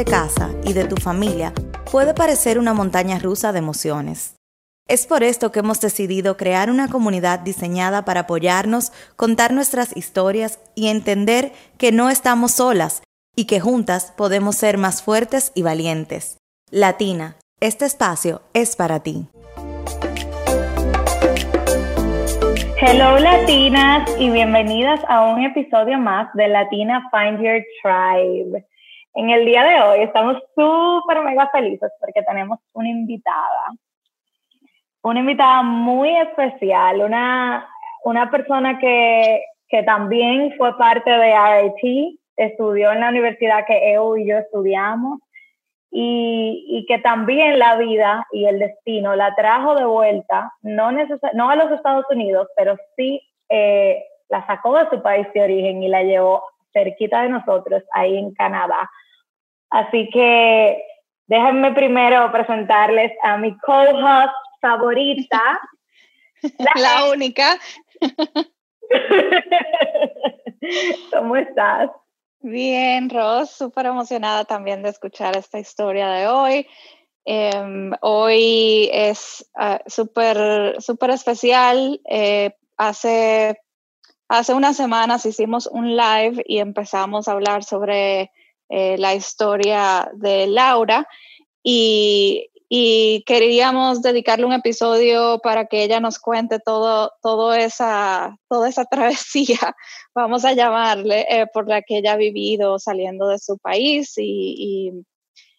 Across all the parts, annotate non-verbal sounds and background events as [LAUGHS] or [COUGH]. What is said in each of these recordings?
de casa y de tu familia puede parecer una montaña rusa de emociones. Es por esto que hemos decidido crear una comunidad diseñada para apoyarnos, contar nuestras historias y entender que no estamos solas y que juntas podemos ser más fuertes y valientes. Latina, este espacio es para ti. Hello latinas y bienvenidas a un episodio más de Latina Find Your Tribe. En el día de hoy estamos súper mega felices porque tenemos una invitada. Una invitada muy especial, una, una persona que, que también fue parte de RIT, estudió en la universidad que EU y yo estudiamos y, y, que también la vida y el destino la trajo de vuelta, no, no a los Estados Unidos, pero sí eh, la sacó de su país de origen y la llevó cerquita de nosotros, ahí en Canadá. Así que déjenme primero presentarles a mi co-host favorita. [LAUGHS] la, la única. [LAUGHS] ¿Cómo estás? Bien, Ros, súper emocionada también de escuchar esta historia de hoy. Em, hoy es uh, súper súper especial. Eh, hace, hace unas semanas hicimos un live y empezamos a hablar sobre eh, la historia de Laura y y queríamos dedicarle un episodio para que ella nos cuente todo, todo esa, toda esa [LAUGHS] travesía, vamos a llamarle, eh, por la que ella ha vivido saliendo de su país y,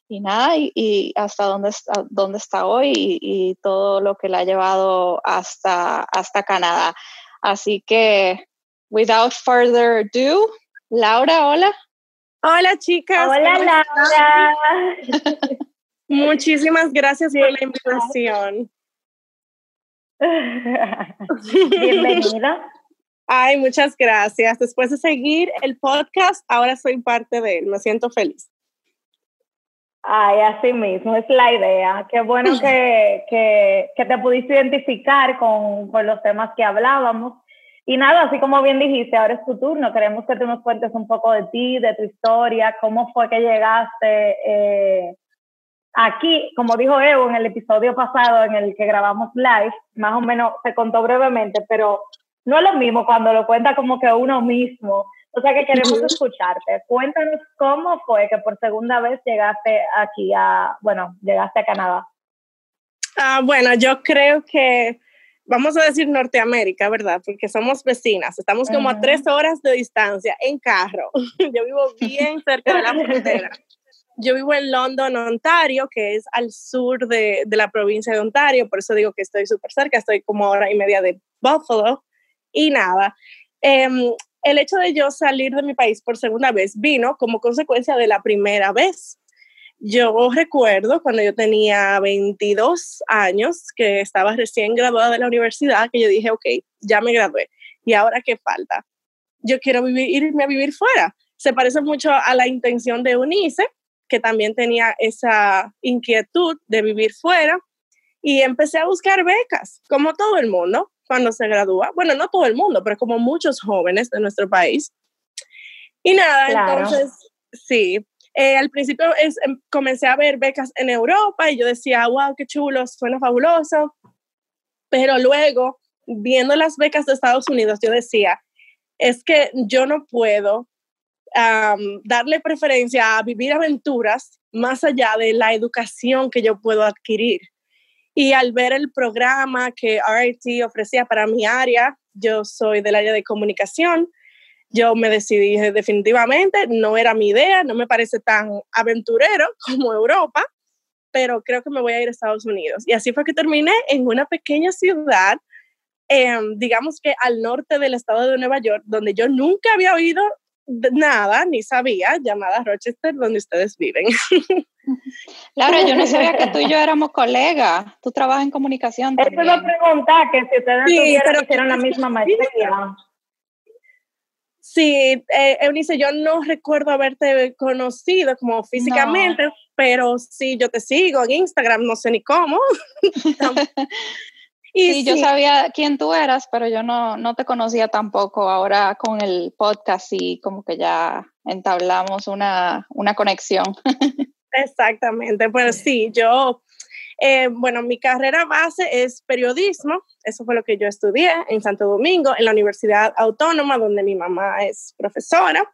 y, nada, y, hasta dónde dónde está hoy y, todo lo que la ha llevado hasta, hasta Canadá. Así que, without further ado, Laura, hola. Hola chicas. Hola Laura. Muchísimas gracias por la invitación. Bienvenida. Ay, muchas gracias. Después de seguir el podcast, ahora soy parte de él. Me siento feliz. Ay, así mismo, es la idea. Qué bueno que, que, que te pudiste identificar con, con, los temas que hablábamos. Y nada, así como bien dijiste, ahora es tu turno. Queremos que tú nos cuentes un poco de ti, de tu historia, cómo fue que llegaste eh, Aquí, como dijo Evo en el episodio pasado en el que grabamos live, más o menos se contó brevemente, pero no es lo mismo cuando lo cuenta como que uno mismo. O sea que queremos escucharte. Cuéntanos cómo fue que por segunda vez llegaste aquí a, bueno, llegaste a Canadá. Ah, bueno, yo creo que vamos a decir Norteamérica, ¿verdad? Porque somos vecinas, estamos como a tres horas de distancia en carro. [LAUGHS] Yo vivo bien cerca de la frontera. Yo vivo en London, Ontario, que es al sur de, de la provincia de Ontario, por eso digo que estoy súper cerca, estoy como hora y media de Buffalo. Y nada, eh, el hecho de yo salir de mi país por segunda vez vino como consecuencia de la primera vez. Yo recuerdo cuando yo tenía 22 años, que estaba recién graduada de la universidad, que yo dije, ok, ya me gradué. ¿Y ahora qué falta? Yo quiero vivir, irme a vivir fuera. Se parece mucho a la intención de UNICE, que también tenía esa inquietud de vivir fuera y empecé a buscar becas, como todo el mundo cuando se gradúa. Bueno, no todo el mundo, pero como muchos jóvenes de nuestro país. Y nada, entonces, sí, eh, al principio es, em, comencé a ver becas en Europa y yo decía, wow, qué chulo, suena fabuloso. Pero luego, viendo las becas de Estados Unidos, yo decía, es que yo no puedo darle preferencia a vivir aventuras más allá de la educación que yo puedo adquirir. Y al ver el programa que RIT ofrecía para mi área, yo soy del área de comunicación, yo me decidí definitivamente, no era mi idea, no me parece tan aventurero [LAUGHS] como Europa, pero creo que me voy a ir a Estados Unidos. Y así fue que terminé en una pequeña ciudad, em, digamos que al norte del estado de Nueva York, donde yo nunca había oído nada, ni sabía, llamada Rochester, donde ustedes viven. [LAUGHS] Laura, yo no sabía que tú y yo éramos colegas. Tú trabajas en comunicación. Eso es la pregunta, que si ustedes sí, hicieron la misma maestría. Sí, eh, Eunice, yo no recuerdo haberte conocido como físicamente, pero sí, yo te sigo en Instagram, no sé ni cómo. [LAUGHS] Y sí, yo sabía quién tú eras, pero yo no, no te conocía tampoco. Ahora con el podcast y como que ya entablamos una, una conexión. [LAUGHS] Exactamente, pues sí, yo, eh, bueno, mi carrera base es periodismo, eso fue lo que yo estudié en Santo Domingo, en la Universidad Autónoma, donde mi mamá es profesora.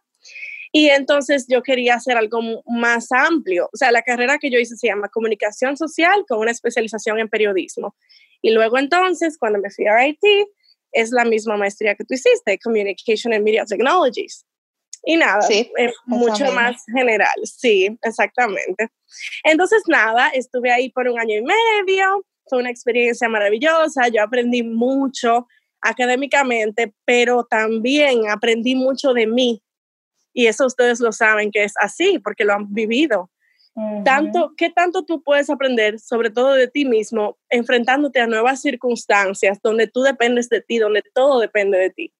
Y entonces yo quería hacer algo más amplio. O sea, la carrera que yo hice se llama Comunicación Social con una especialización en periodismo. Y luego entonces, cuando me fui a IT, es la misma maestría que tú hiciste, Communication and Media Technologies. Y nada, sí, mucho más general, sí, exactamente. Entonces, nada, estuve ahí por un año y medio, fue una experiencia maravillosa, yo aprendí mucho académicamente, pero también aprendí mucho de mí y eso ustedes lo saben que es así porque lo han vivido. Tanto, ¿qué tanto tú puedes aprender, sobre todo de ti mismo, enfrentándote a nuevas circunstancias donde tú dependes de ti, donde todo depende de ti?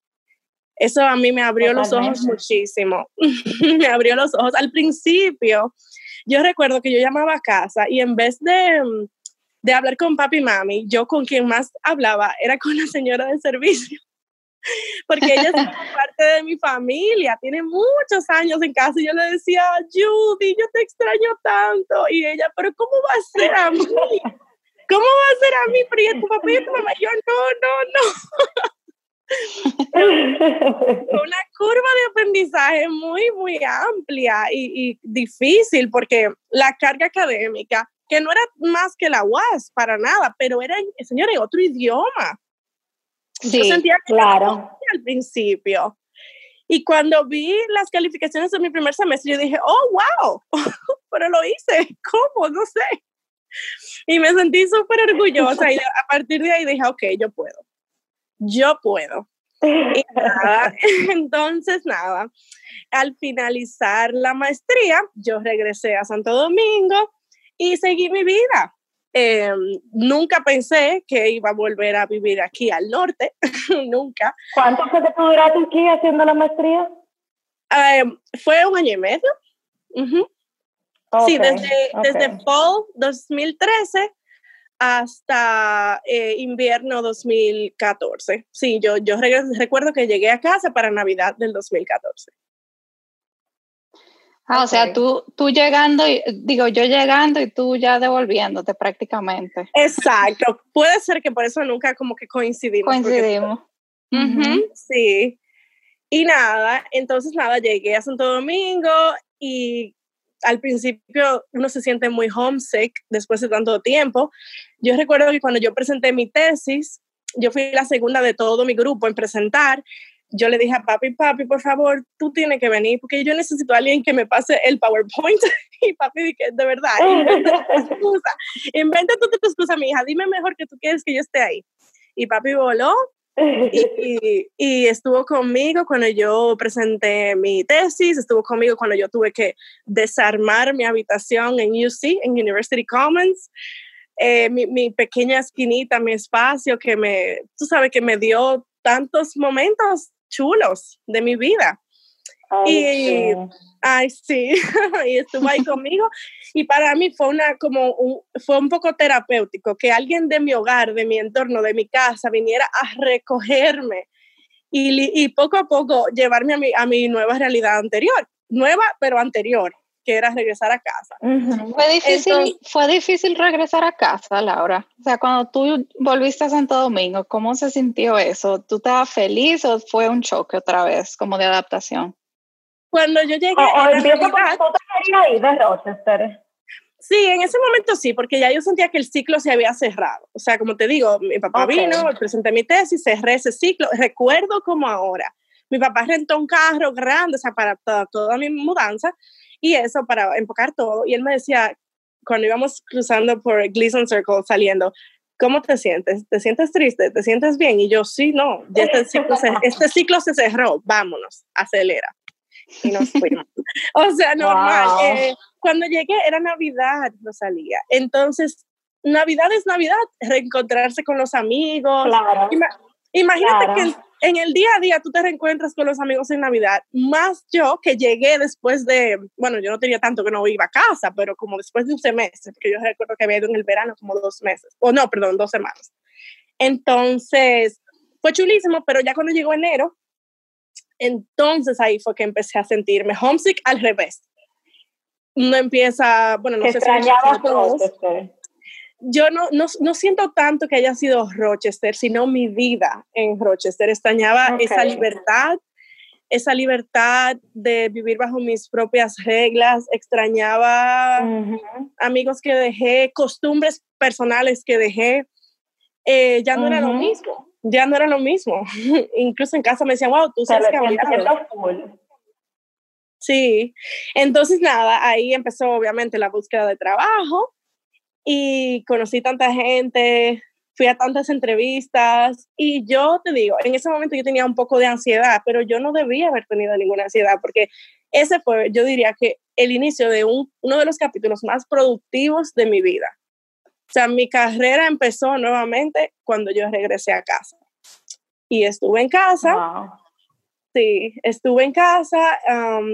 Eso a mí me abrió los ojos muchísimo. [LAUGHS] me abrió los ojos. Al principio, yo recuerdo que yo llamaba a casa y en vez de, de hablar con papi y mami, yo con quien más hablaba era con la señora de servicio [LAUGHS] porque ella es [LAUGHS] parte de mi familia, tiene muchos años en casa y yo le decía, Judy, yo te extraño tanto. Y ella, pero ¿cómo va a ser a mí? ¿Cómo va a ser a mí? Pero tu papá y tu mamá, yo no, no, no. Una curva de aprendizaje muy, muy amplia y, y, difícil porque la carga académica, que no era más que la UAS para nada, pero era, señor, en otro idioma. Sí, yo sentía que claro. al principio. Y cuando vi las calificaciones de mi primer semestre, yo dije, oh, wow, [LAUGHS] pero lo hice, ¿cómo? No sé. Y me sentí súper orgullosa y a partir de ahí dije, ok, yo puedo, yo puedo. [LAUGHS] Y nada, [LAUGHS] entonces nada, al finalizar la maestría, yo regresé a Santo Domingo y seguí mi vida. Eh, nunca pensé que iba a volver a vivir aquí al norte, [LAUGHS] nunca. ¿Cuánto fue que tú duraste aquí haciendo la maestría? Eh, fue un año y medio. sí, desde, desde fall 2013 hasta eh, invierno 2014. Sí, yo, yo recuerdo que llegué a casa para Navidad del 2014. Ah, o sea, tú, tú llegando, y, digo, yo llegando y tú ya devolviéndote prácticamente. Exacto. Puede ser que por eso nunca como que coincidimos. Coincidimos. sí. Y nada, entonces nada, llegué a Santo Domingo y al principio uno se siente muy homesick después de tanto tiempo. Yo recuerdo que cuando yo presenté mi tesis, yo fui la segunda de todo mi grupo en presentar yo le dije a papi, papi, por favor, tú tienes que venir porque yo necesito a alguien que me pase el PowerPoint. [LAUGHS] y papi dije, de verdad, inventa tu excusa, inventa tu, excusa, mi hija, dime mejor que tú quieres que yo esté ahí. Y papi voló y, estuvo conmigo cuando yo presenté mi tesis, estuvo conmigo cuando yo tuve que desarmar mi habitación en UC, en University Commons. Eh, mi, mi, pequeña esquinita, mi espacio que me, tú sabes, que me dio tantos momentos chulos de mi vida. Y, ay, sí, [LAUGHS] y estuvo ahí [LAUGHS] conmigo. Y para mí fue, una, como un, fue un poco terapéutico que alguien de mi hogar, de mi entorno, de mi casa, viniera a recogerme y, y poco a poco llevarme a mi, a mi nueva realidad anterior. Nueva, pero anterior que era regresar a casa. Fue difícil, fue difícil regresar a casa, Laura. O sea, cuando tú volviste a Santo Domingo, ¿cómo se sintió eso? ¿Tú estabas feliz o fue un choque otra vez, como de adaptación? Cuando yo llegué. Sí, en ese momento sí, porque ya yo sentía que el ciclo se había cerrado. O sea, como te digo, mi papá vino, presenté mi tesis, cerré ese ciclo. Recuerdo como ahora. Mi papá rentó un carro grande, o sea, para toda, toda mi mudanza, y eso para enfocar todo. Y él me decía, cuando íbamos cruzando por Gleason Circle saliendo, ¿cómo te sientes? ¿Te sientes triste? ¿Te sientes bien? Y yo, sí, no, este ciclo [LAUGHS] se, este ciclo se cerró, vámonos, acelera. Y nos fuimos. o sea, normal. Eh, cuando llegué era Navidad, no salía. Entonces, Navidad es Navidad, reencontrarse con los amigos. Claro. imagínate que en el día a día tú te reencuentras con los amigos en Navidad, más yo que llegué después de, bueno, yo no tenía tanto que no iba a casa, pero como después de un semestre, porque yo recuerdo que había ido en el verano como dos meses, o no, perdón, dos semanas. Entonces, fue chulísimo, pero ya cuando llegó enero, entonces ahí fue que empecé a sentirme homesick al revés. uno empieza, bueno, no sé si Rochester. Yo no, no, no, siento tanto que haya sido Rochester, sino mi vida en Rochester. Extrañaba esa libertad, esa libertad de vivir bajo mis propias reglas, extrañaba amigos que dejé, costumbres personales que dejé, eh, ya no era lo mismo, ya no era lo mismo. [LAUGHS] Incluso en casa me decían, wow, tú sabes que Sí, entonces nada, ahí empezó obviamente la búsqueda de trabajo y conocí tanta gente, fui a tantas entrevistas y yo te digo, en ese momento yo tenía un poco de ansiedad, pero yo no debía haber tenido ninguna ansiedad porque ese fue, yo diría que el inicio de un, uno de los capítulos más productivos de mi vida. O sea, mi carrera empezó nuevamente cuando yo regresé a casa. Y estuve en casa. Sí, estuve en casa,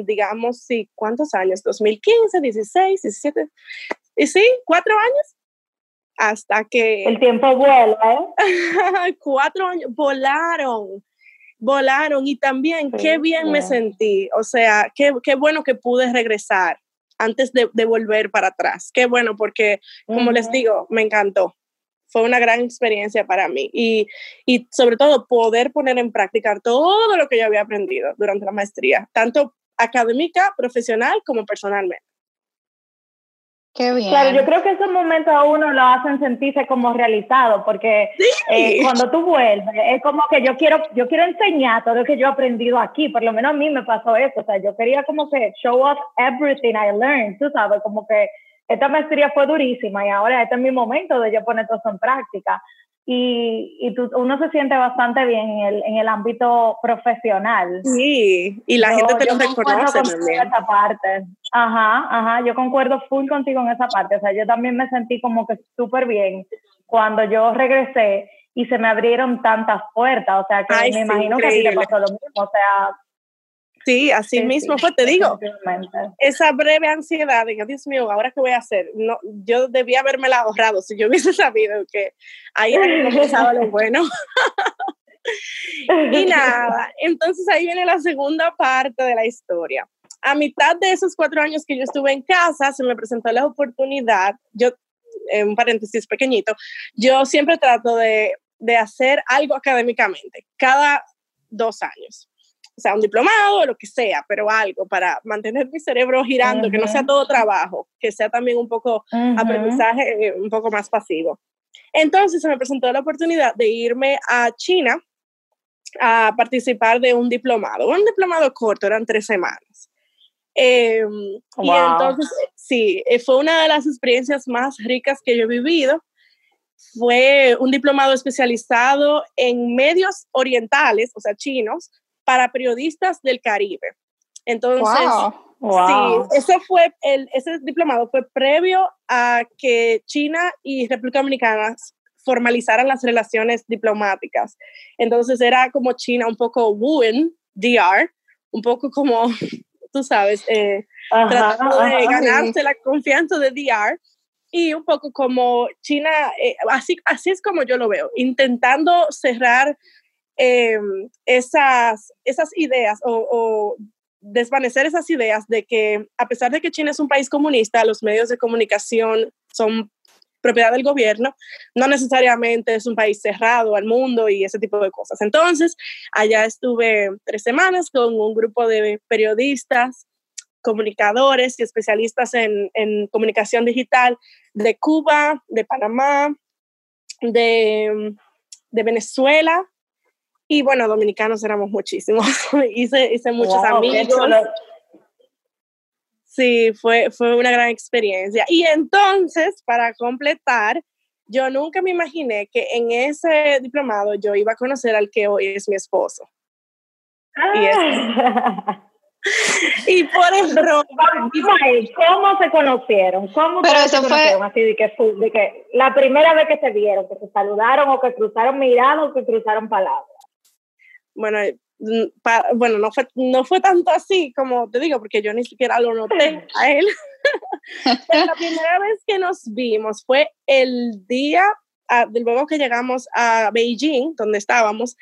digamos, sí, ¿cuántos años? 2015, 16, 17. Y sí, cuatro años hasta que... El tiempo vuela, ¿eh? [LAUGHS] cuatro años, volaron, volaron y también qué bien me sentí, o sea, qué, qué, bueno que pude regresar antes de, de, volver para atrás, qué bueno porque, como les digo, me encantó. Fue una gran experiencia para mí y, y sobre todo poder poner en práctica todo lo que yo había aprendido durante la maestría, tanto académica, profesional como personalmente. Qué bien. Claro, yo creo que esos momentos a uno lo hacen sentirse como realizado, porque eh, cuando tú vuelves, es como que yo quiero, yo quiero enseñar todo lo que yo he aprendido aquí, por lo menos a mí me pasó eso, o sea, yo quería como que show off everything I learned, tú sabes, como que esta maestría fue durísima y ahora este es mi momento de yo poner todo eso en práctica y, y tú, uno se siente bastante bien en el, en el ámbito profesional. Sí, y la gente te lo reconoce también. Esa parte. Ajá, ajá, yo concuerdo full contigo en esa parte. O sea, yo también me sentí como que súper bien cuando yo regresé y se me abrieron tantas puertas. O sea, que me imagino que a ti te pasó lo mismo. O sea, Sí, así mismo fue, te digo, esa breve ansiedad de que, Dios mío, ¿ahora qué voy a hacer? No, yo debía haberme la ahorrado si yo hubiese [LAUGHS] sabido que ahí [LAUGHS] comenzaba lo bueno. y [LAUGHS] nada, entonces ahí viene la segunda parte de la historia. A mitad de esos cuatro años que yo estuve en casa, se me presentó la oportunidad, yo, en un paréntesis pequeñito, yo siempre trato de, de hacer algo académicamente, cada dos años o sea, un diplomado o lo que sea, pero algo para mantener mi cerebro girando, que no sea todo trabajo, que sea también un poco aprendizaje, eh, un poco más pasivo. Entonces se me presentó la oportunidad de irme a China a participar de un diplomado, un diplomado corto, eran tres semanas. Em, y entonces, sí, eh, fue una de las experiencias más ricas que yo he vivido. Fue un diplomado especializado en medios orientales, o sea, chinos, para periodistas del Caribe. Entonces, sí, ese fue el, ese diplomado fue previo a que China y República Dominicana formalizaran las relaciones diplomáticas. Entonces era como China un poco wooing DR, un poco como, [LAUGHS] tú sabes, eh, tratando de ganarse la confianza de DR y un poco como China, eh, así, así es como yo lo veo, intentando cerrar Em, esas, esas ideas o, desvanecer esas ideas de que a pesar de que China es un país comunista, los medios de comunicación son propiedad del gobierno, no necesariamente es un país cerrado al mundo y ese tipo de cosas. Entonces, allá estuve tres semanas con un grupo de periodistas, comunicadores y especialistas en, en comunicación digital de Cuba, de Panamá, de, de Venezuela, y bueno, dominicanos éramos muchísimos. [LAUGHS] hice, hice muchos amigos. Sí, fue, fue una gran experiencia. Y entonces, para completar, yo nunca me imaginé que en ese diplomado yo iba a conocer al que hoy es mi esposo. Ah. [LAUGHS] Y, por eso, ¿cómo se conocieron? ¿Cómo Pero eso se conocieron? Así de que, de que la primera vez que se vieron, que se saludaron o que cruzaron miradas o que cruzaron palabras bueno, mm, bueno, no fue, no fue tanto así como te digo, porque yo ni siquiera lo noté a él. [LAUGHS] Pero la primera vez que nos vimos fue el día, ah, luego que llegamos a Beijing, donde estábamos,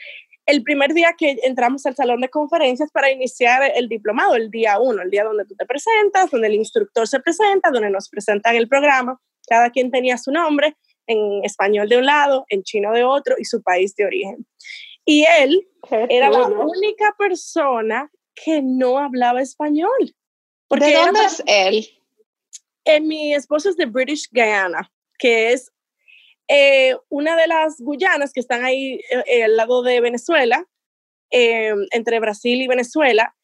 el primer día que entramos al salón de conferencias para iniciar el diplomado, el día uno, el día donde tú te presentas, donde el instructor se presenta, donde nos presentan el programa, cada quien tenía su nombre, en español de un lado, en chino de otro y su país de origen. Y él era la única persona que no hablaba español. Porque ¿De dónde es él? En mi esposo es de British Guyana, que es eh, una de las Guyanas que están ahí eh, eh, al lado de Venezuela, entre Brasil y Venezuela.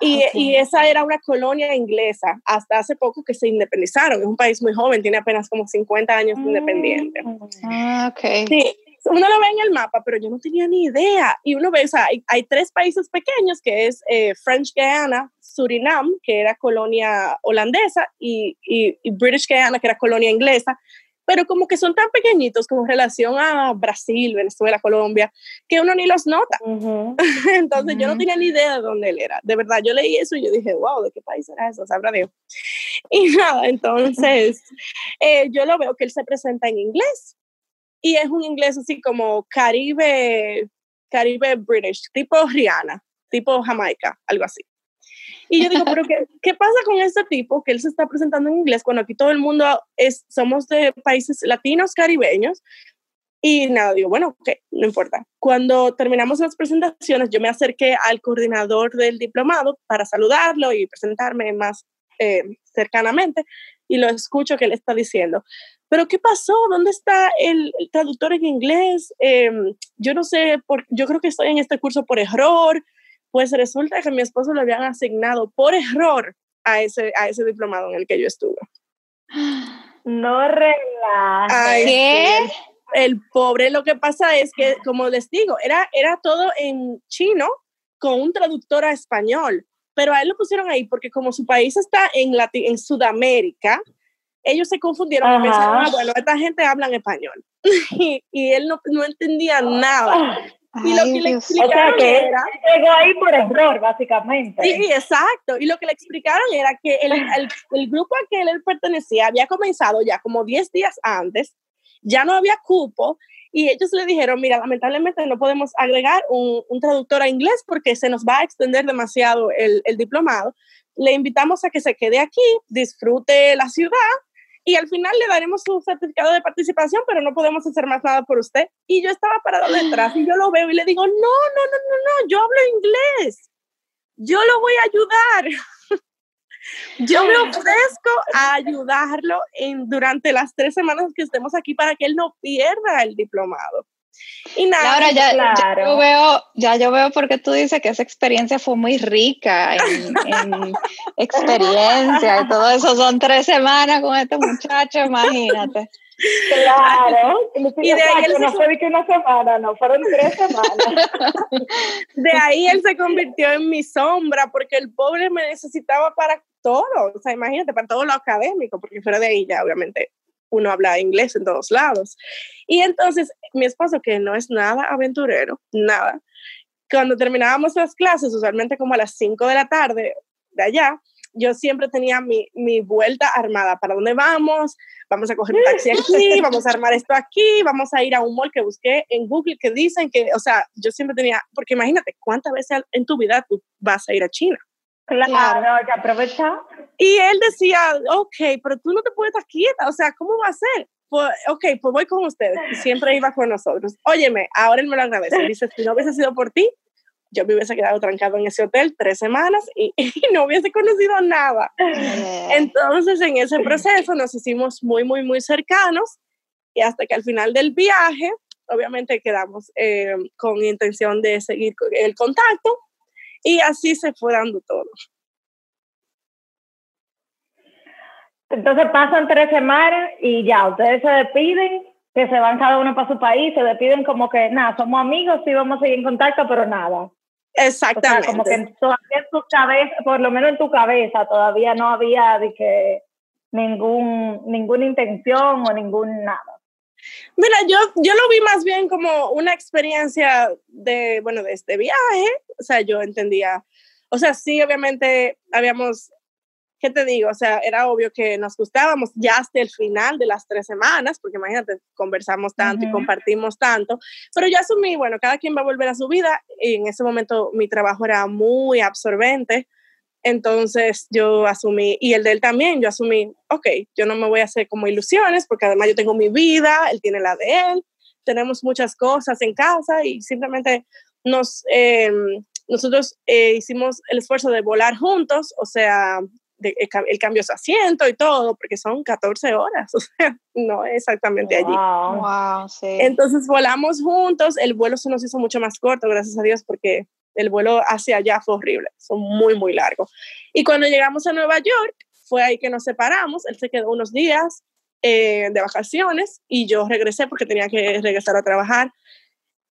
Y, y, esa era una colonia inglesa hasta hace poco que se independizaron. Es un país muy joven, tiene apenas como 50 años de independiente. Ah, ok. Sí, uno lo ve en el mapa, pero yo no tenía ni idea. Y uno ve, o sea, hay, hay tres países pequeños, que es French Guiana, Surinam, que era colonia holandesa, y, y, y, British Guiana, que era colonia inglesa pero como que son tan pequeñitos como relación a Brasil, Venezuela, Colombia, que uno ni los nota. [LAUGHS] Entonces yo no tenía ni idea de dónde él era. De verdad, yo leí eso y yo dije, wow, ¿de qué país era eso? Sabrá Dios. [LAUGHS] Y nada, entonces eh, yo lo veo que él se presenta en inglés y es un inglés así como Caribe, Caribe British, tipo Rihanna, tipo Jamaica, algo así. Y yo digo, pero qué, [LAUGHS] qué, pasa con este tipo que él se está presentando en inglés cuando aquí todo el mundo es, somos de países latinos, caribeños? Y nada, digo, bueno, ok, no importa. Cuando terminamos las presentaciones, yo me acerqué al coordinador del diplomado para saludarlo y presentarme más eh, cercanamente y lo escucho que él está diciendo. Pero ¿qué pasó? ¿Dónde está el, traductor en inglés? Eh, yo no sé, por, yo creo que estoy en este curso por error. Pues resulta que mi esposo lo habían asignado por error a ese, a ese diplomado en el que yo estuve. No relajes. ¿Qué? El, pobre, lo que pasa es que, como les digo, era, era todo en chino con un traductor a español, pero a él lo pusieron ahí porque como su país está en, en Sudamérica, ellos se confundieron y pensaron, ah, bueno, esta gente habla en español. [LAUGHS] y, y, él no, no entendía nada. Y lo que le explicaron era, llegó ahí por error, básicamente. Sí, exacto. Y lo que le explicaron era que el, el, el grupo al que él pertenecía había comenzado ya como 10 días antes, ya no había cupo, y ellos le dijeron, mira, lamentablemente no podemos agregar un, un traductor a inglés porque se nos va a extender demasiado el, el diplomado. Le invitamos a que se quede aquí, disfrute la ciudad y al final le daremos su certificado de participación, pero no podemos hacer más nada por usted. Y yo estaba parada detrás y yo lo veo y le digo, no, no, no, no, no, yo hablo inglés, yo lo voy a ayudar. [LAUGHS] yo me ofrezco a ayudarlo en, durante las tres semanas que estemos aquí para que él no pierda el diplomado. Y nada, Ahora ya, ya, yo veo, ya yo veo porque tú dices que esa experiencia fue muy rica en, en [LAUGHS] experiencia y todo eso. Son tres semanas con este muchacho, imagínate. Claro, y de ahí él no fue que una semana, no, fueron tres semanas. [LAUGHS] De ahí él se convirtió en mi sombra porque el pobre me necesitaba para todo, o sea, imagínate, para todo lo académico, porque fuera de ahí ya obviamente uno habla inglés en todos lados. Y entonces mi esposo, que no es nada aventurero, nada, cuando terminábamos las clases, usualmente como a las 5 de la tarde de allá, yo siempre tenía mi, mi, vuelta armada. ¿Para dónde vamos? Vamos a coger un taxi aquí, [LAUGHS] vamos a armar esto aquí, vamos a ir a un mall que busqué en Google que dicen que, o sea, yo siempre tenía, porque imagínate, ¿cuántas veces en tu vida tú vas a ir a China? Claro, ya aprovecha. Y él decía, ok, pero tú no te puedes estar quieta, o sea, ¿cómo va a ser? Pues, ok, pues voy con ustedes. Y siempre iba con nosotros. Óyeme, ahora él me lo agradece. Dice, si no hubiese sido por ti, yo me hubiese quedado trancado en ese hotel tres semanas y, [LAUGHS] y no hubiese conocido nada. Entonces, en ese proceso nos hicimos muy, muy, muy cercanos y hasta que al final del viaje, obviamente quedamos eh, con intención de seguir el contacto y así se fue dando todo. Entonces pasan tres semanas y ya, ustedes se despiden, que se van cada uno para su país, se despiden como que, nada, somos amigos, sí vamos a seguir en contacto, pero nada. Exactamente. como que todavía en tu cabeza, por lo menos en tu cabeza, todavía no había de que ningún, ninguna intención o ningún nada. Mira, yo, yo lo vi más bien como una experiencia de, bueno, de este viaje. O sea, yo entendía, o sea, sí, obviamente habíamos ¿qué te digo? O sea, era obvio que nos gustábamos ya hasta el final de las tres semanas, porque imagínate, conversamos tanto y compartimos tanto, pero yo asumí, bueno, cada quien va a volver a su vida y en ese momento mi trabajo era muy absorbente, entonces yo asumí, y el de él también, yo asumí, ok, yo no me voy a hacer como ilusiones, porque además yo tengo mi vida, él tiene la de él, tenemos muchas cosas en casa y simplemente nos... Em, nosotros eh, hicimos el esfuerzo de volar juntos, o sea, de, el, cambio de asiento y todo, porque son 14 horas, [LAUGHS] o sea, no exactamente allí. Wow, sí. Entonces volamos juntos, el vuelo se nos hizo mucho más corto, gracias a Dios, porque el vuelo hacia allá fue horrible, son muy, muy largos. Y cuando llegamos a Nueva York, fue ahí que nos separamos, él se quedó unos días eh, de vacaciones y yo regresé porque tenía que regresar a trabajar.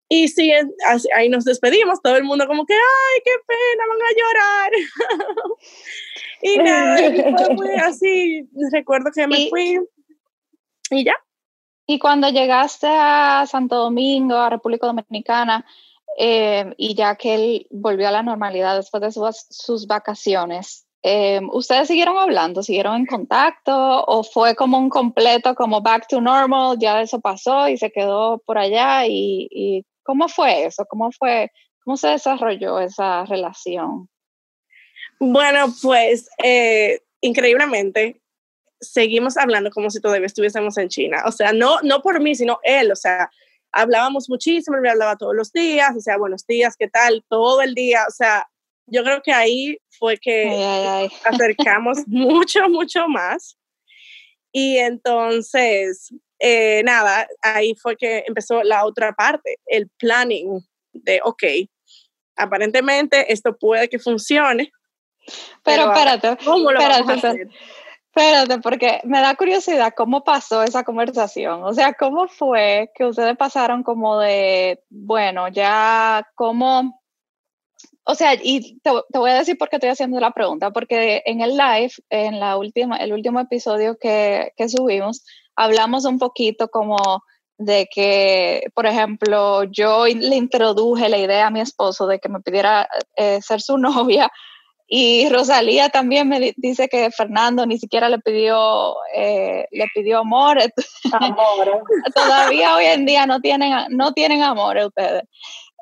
Y sí, ahí nos despedimos, todo el mundo como que, ay, qué pena, van a llorar. [LAUGHS] y nada, [LAUGHS] fue muy así, recuerdo que me fui y ya. Y cuando llegaste a Santo Domingo, a República Dominicana, eh, y ya que él volvió a la normalidad después de sus, vacaciones, eh, ¿ustedes siguieron hablando, siguieron en contacto o fue como un completo, como back to normal, ya eso pasó y se quedó por allá y ¿Cómo fue eso? ¿Cómo fue? ¿Cómo se desarrolló esa relación? Bueno, pues eh, increíblemente seguimos hablando como si todavía estuviésemos en China. O sea, no, no por mí, sino él. O sea, hablábamos muchísimo, me hablaba todos los días, o sea, buenos días, ¿qué tal? Todo el día. O sea, yo creo que ahí fue que acercamos [LAUGHS] mucho, mucho más. Y entonces, eh, nada, ahí fue que empezó la otra parte, el planning de, ok, aparentemente esto puede que funcione. Pero, espérate, ¿cómo lo espérate, vamos a hacer? Espérate, porque me da curiosidad cómo pasó esa conversación. O sea, ¿cómo fue que ustedes pasaron como de, bueno, ya, ¿cómo? O sea, y te, te, voy a decir por qué estoy haciendo la pregunta, porque en el live, en la última, el último episodio que, que subimos, hablamos un poquito como de que, por ejemplo, yo le introduje la idea a mi esposo de que me pidiera eh, ser su [LAUGHS] novia y Rosalía también me dice que Fernando ni siquiera le pidió eh, le pidió amor. amor. [LAUGHS] Todavía hoy en día no tienen no tienen amor ustedes.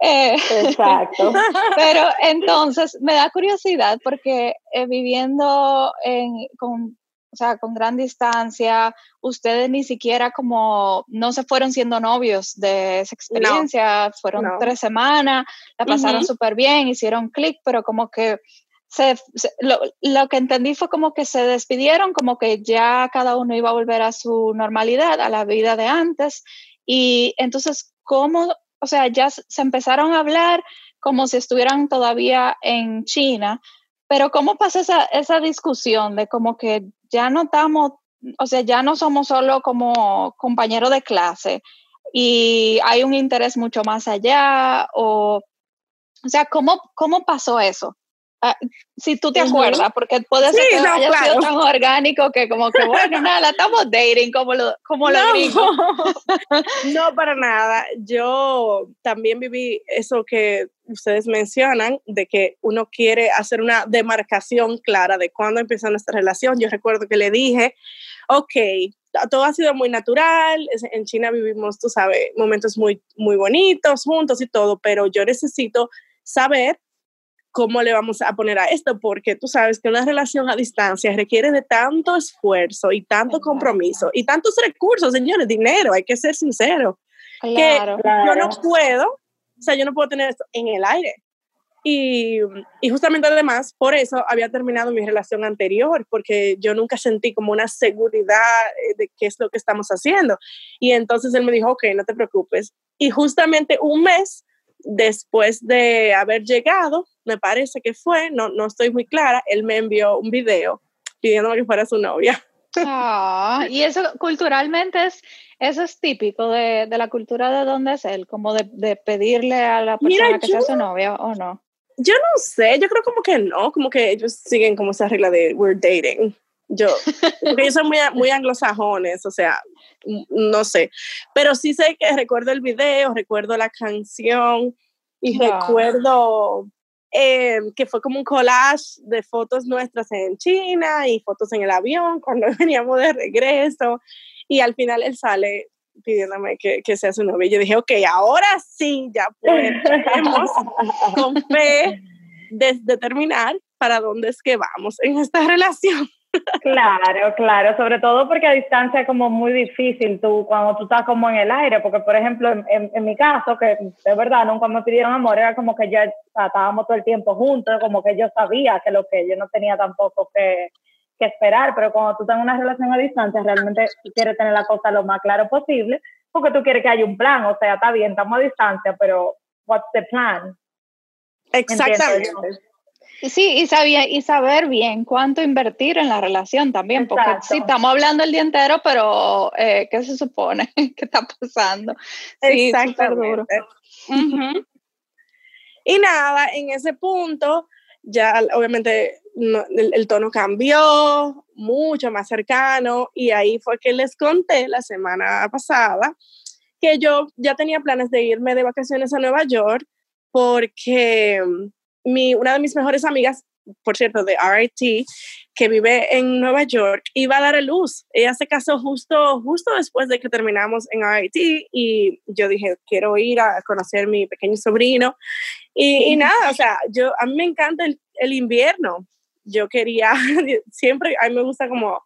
Eh, Exacto. [LAUGHS] Pero entonces me da curiosidad porque viviendo en, con o sea, con gran distancia, ustedes ni siquiera como, no se fueron siendo novios de esa experiencia, fueron tres semanas, la pasaron súper bien, hicieron clic, pero como que se, lo, lo, que entendí fue como que se despidieron, como que ya cada uno iba a volver a su normalidad, a la vida de antes, y entonces, ¿cómo, o sea, ya se empezaron a hablar como si estuvieran todavía en China, pero ¿cómo pasa esa, esa discusión de como que ya no estamos, o sea, ya no somos solo como compañeros de clase y hay un interés mucho más allá o, o sea, ¿cómo, cómo pasó eso? Ah, si tú te acuerdas, porque puede ser que no, haya sido tan orgánico que como que, bueno, [LAUGHS] nada, estamos dating como lo, como lo no. [LAUGHS] no, para nada. Yo también viví eso que ustedes mencionan, de que uno quiere hacer una demarcación clara de cuándo empieza nuestra relación. Yo recuerdo que le dije, ok, todo ha sido muy natural, en China vivimos, tú sabes, momentos muy, muy bonitos juntos y todo, pero yo necesito saber cómo le vamos a poner a esto, porque tú sabes que una relación a distancia requiere de tanto esfuerzo y tanto compromiso y tantos recursos, señores, dinero, hay que ser sincero, que yo no puedo, o sea, yo no puedo tener esto en el aire. Y, y, justamente además, por eso había terminado mi relación anterior, porque yo nunca sentí como una seguridad eh, de qué es lo que estamos haciendo. Y entonces él me dijo, ok, no te preocupes. Y justamente un mes después de haber llegado, me parece que fue, no, no estoy muy clara, él me envió un video pidiéndome que fuera su novia. Ah, y eso culturalmente es, eso es típico de, de, la cultura de donde es él, como de, de pedirle a la persona que sea su novia o no. Yo no sé, yo creo como que no, como que ellos siguen como esa regla de we're dating. Yo, [LAUGHS] porque ellos son muy, muy anglosajones, o sea, no sé. Pero sí sé que recuerdo el video, recuerdo la canción y recuerdo eh, que fue como un collage de fotos nuestras en China y fotos en el avión cuando [LAUGHS] veníamos de regreso. Y al final él sale pidiéndome que, que sea su novio. Yo dije, ok, ahora sí, ya podemos [LAUGHS] con fe determinar para dónde es que vamos en esta relación. Claro, claro, sobre todo porque a distancia es como muy difícil tú, cuando tú estás como en el aire, porque por ejemplo en, en, mi caso, que de verdad nunca me pidieron amor, era como que ya estábamos todo el tiempo juntos, como que yo sabía que lo que yo no tenía tampoco que, que esperar, pero cuando tú tienes una relación a distancia, realmente quieres tener la cosa lo más claro posible, porque tú quieres que haya un plan, o sea, está bien, estamos a distancia, pero what's the plan? Exactamente. Sí, y, sabía, y saber bien cuánto invertir en la relación también, porque sí, estamos hablando el día entero, pero eh, ¿qué se supone? [LAUGHS] ¿Qué está pasando? Sí, Exactamente. Y nada, en ese punto, ya obviamente el, tono cambió, mucho más cercano, y ahí fue que les conté la semana pasada que yo ya tenía planes de irme de vacaciones a Nueva York porque mi, una de mis mejores amigas, por cierto, de RIT, que vive en Nueva York, iba a dar a luz. Ella se casó justo, justo después de que terminamos en RIT y yo dije, quiero ir a conocer a mi pequeño sobrino. Y, nada, o sea, yo, a mí me encanta el, el invierno. Yo quería, [LAUGHS] siempre, a mí me gusta como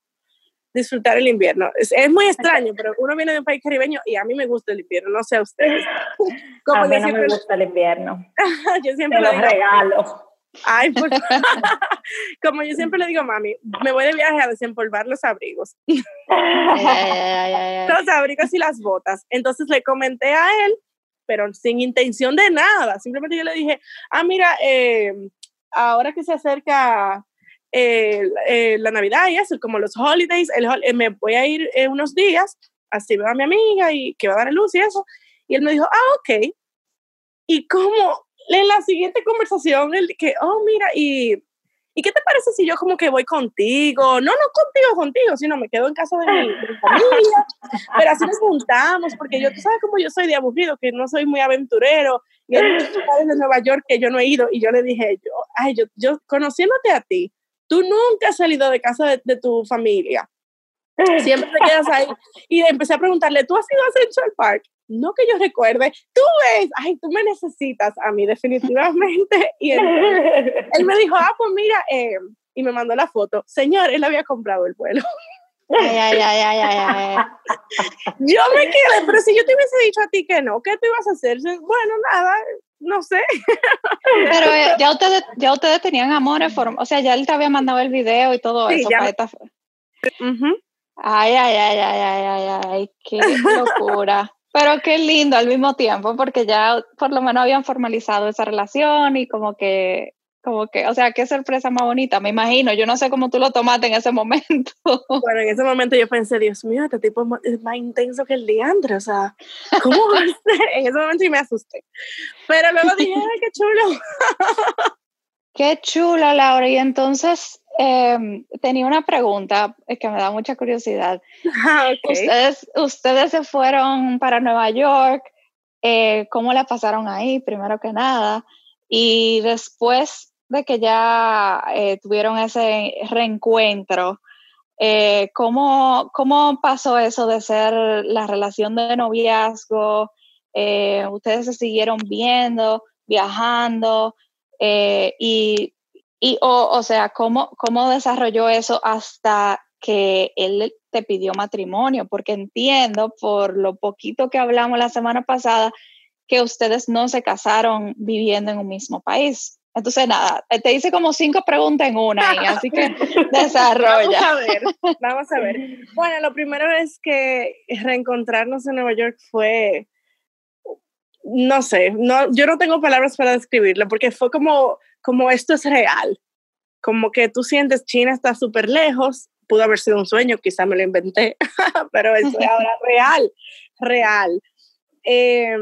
disfrutar el invierno. Es, es, muy extraño, pero uno viene de un país caribeño y a mí me gusta el invierno, no sé a ustedes. [LAUGHS] Como a mí no me gusta el invierno. [LAUGHS] yo siempre Te lo regalo. Ay, [LAUGHS] como yo siempre le digo, mami, me voy de viaje a desempolvar los abrigos. los abrigos y las botas. Entonces le comenté a él, pero sin intención de nada. Simplemente yo le dije, ah, mira, eh, ahora que se acerca eh, la Navidad y eso, como los holidays, el, eh, me voy a ir unos días, así veo a mi amiga y que va a dar luz y eso. Y él me dijo, ah, ok. Y como en la siguiente conversación, él que, oh, mira, y, ¿y qué te parece si yo como que voy contigo? No, no contigo, contigo, sino me quedo en casa de mi, [LAUGHS] familia, pero así nos juntamos, porque yo, tú sabes cómo yo soy de aburrido, que no soy muy aventurero, y hay muchos lugares de Nueva York que yo no he ido, y yo le dije, yo, ay, yo, yo conociéndote a ti, Tú nunca has salido de casa de, tu familia. [LAUGHS] Siempre te quedas ahí. Y empecé a preguntarle, ¿tú has ido a Central Park? No que yo recuerde. Tú ves, ay, tú me necesitas a mí definitivamente. [LAUGHS] Y él, me dijo, ah, pues mira, eh", y me mandó la foto. Señor, él había comprado el vuelo. [LAUGHS] Ay, ay, ay, ay, ay, Yo me quedé, pero si yo te hubiese dicho a ti que no, ¿qué tú ibas a hacer? Bueno, nada, no sé. Pero eh, ya ustedes, ya ustedes tenían amores, o sea, ya él te había mandado el video y todo eso. Para esta... Ay, ay, ay, ay, ay, ay, ay, qué locura. Pero qué lindo al mismo tiempo, porque ya por lo menos habían formalizado esa relación y como que como que, o sea, qué sorpresa más bonita, me imagino. Yo no sé cómo tú lo tomaste en ese momento. [LAUGHS] Bueno, en ese momento yo pensé, Dios mío, este tipo es más intenso que el Leandro, o sea, [LAUGHS] ¿cómo va a ser? En ese momento y me asusté. Pero luego dije, [LAUGHS] ay, qué chulo. Qué chulo, Laura. Y entonces em, tenía una pregunta que me da mucha curiosidad. Ah, ustedes, ustedes se fueron para Nueva York. Eh, ¿Cómo la pasaron ahí, primero que nada? Y después de que ya eh, tuvieron ese reencuentro, eh, ¿cómo, ¿cómo, pasó eso de ser la relación de noviazgo? Eh, ¿Ustedes se siguieron viendo, viajando? y, y o, o, sea, ¿cómo, ¿cómo desarrolló eso hasta que él te pidió matrimonio? Porque entiendo, por lo poquito que hablamos la semana pasada, que ustedes no se casaron viviendo en un mismo país. Entonces, nada, te hice como cinco preguntas en una, [LAUGHS] así que desarrolla. Vamos a ver, vamos a ver. Bueno, lo primero es que reencontrarnos en Nueva York fue, no sé, no, yo no tengo palabras para describirlo, porque fue como, como esto es real, como que tú sientes China está súper lejos, pudo haber sido un sueño, quizá me lo inventé, [LAUGHS] pero es ahora real, real. Eh,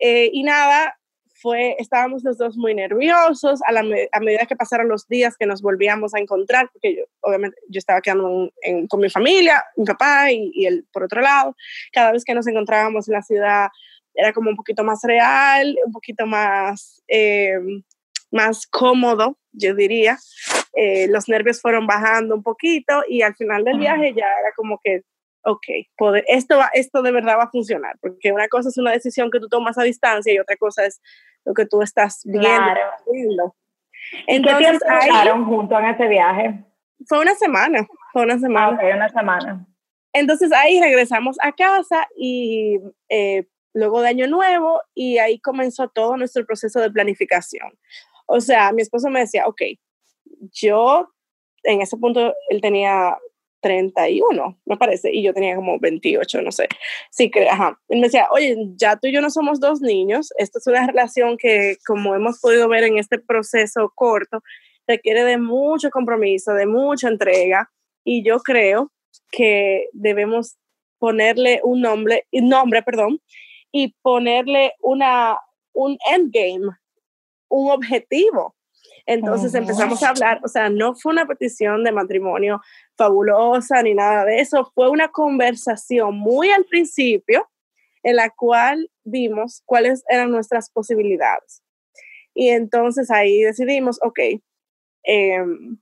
eh, y nada, fue, estábamos los dos muy nerviosos a, la, a, medida que pasaron los días que nos volvíamos a encontrar, porque yo, obviamente yo estaba quedando con mi familia, mi papá y, y, él por otro lado. Cada vez que nos encontrábamos en la ciudad era como un poquito más real, un poquito más, eh, más cómodo, yo diría. Eh, los nervios fueron bajando un poquito y al final del viaje ya era como que, ok, poder, esto, va, esto de verdad va a funcionar, porque una cosa es una decisión que tú tomas a distancia y otra cosa es lo que tú estás viendo. Claro. Entonces, ¿Qué tiempo juntos en ese viaje? Fue una semana, fue una semana. Ah, una semana. Entonces ahí regresamos a casa y eh, luego de Año Nuevo y ahí comenzó todo nuestro proceso de planificación. O sea, mi esposo me decía, ok, yo en ese punto él tenía 31, me parece, y yo tenía como 28, no sé. Sí, que, ajá. Él me decía, oye, ya tú y yo no somos dos niños, esta es una relación que, como hemos podido ver en este proceso corto, requiere de mucho compromiso, de mucha entrega, y yo creo que debemos ponerle un nombre, nombre, perdón, y ponerle una, un endgame, un objetivo. Entonces empezamos a hablar, o sea, no fue una petición de matrimonio fabulosa ni nada de eso, fue una conversación muy al principio en la cual vimos cuáles eran nuestras posibilidades. Y entonces ahí decidimos, ok, em,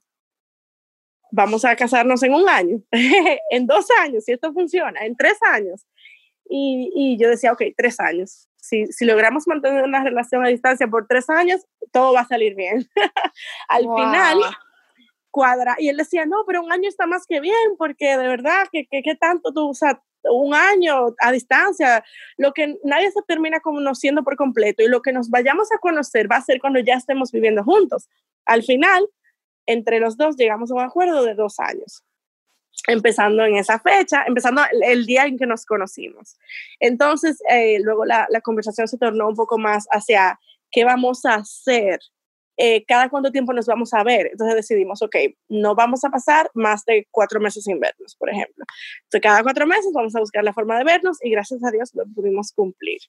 vamos a casarnos en un año, [LAUGHS] en dos años, si esto funciona, en tres años. Y, y yo decía, ok, tres años. Si, si, logramos mantener una relación a distancia por tres años, todo va a salir bien. [LAUGHS] Al final, cuadra. Y él decía, no, pero un año está más que bien, porque de verdad, que, que, tanto tú, o sea, un año a distancia, lo que nadie se termina conociendo por completo y lo que nos vayamos a conocer va a ser cuando ya estemos viviendo juntos. Al final, entre los dos llegamos a un acuerdo de dos años, empezando en esa fecha, empezando el, día en que nos conocimos. Entonces, eh, luego la, la, conversación se tornó un poco más hacia qué vamos a hacer, eh, cada cuánto tiempo nos vamos a ver. Entonces decidimos, ok, no vamos a pasar más de cuatro meses sin vernos, por ejemplo. Entonces, cada cuatro meses vamos a buscar la forma de vernos y gracias a Dios lo pudimos cumplir.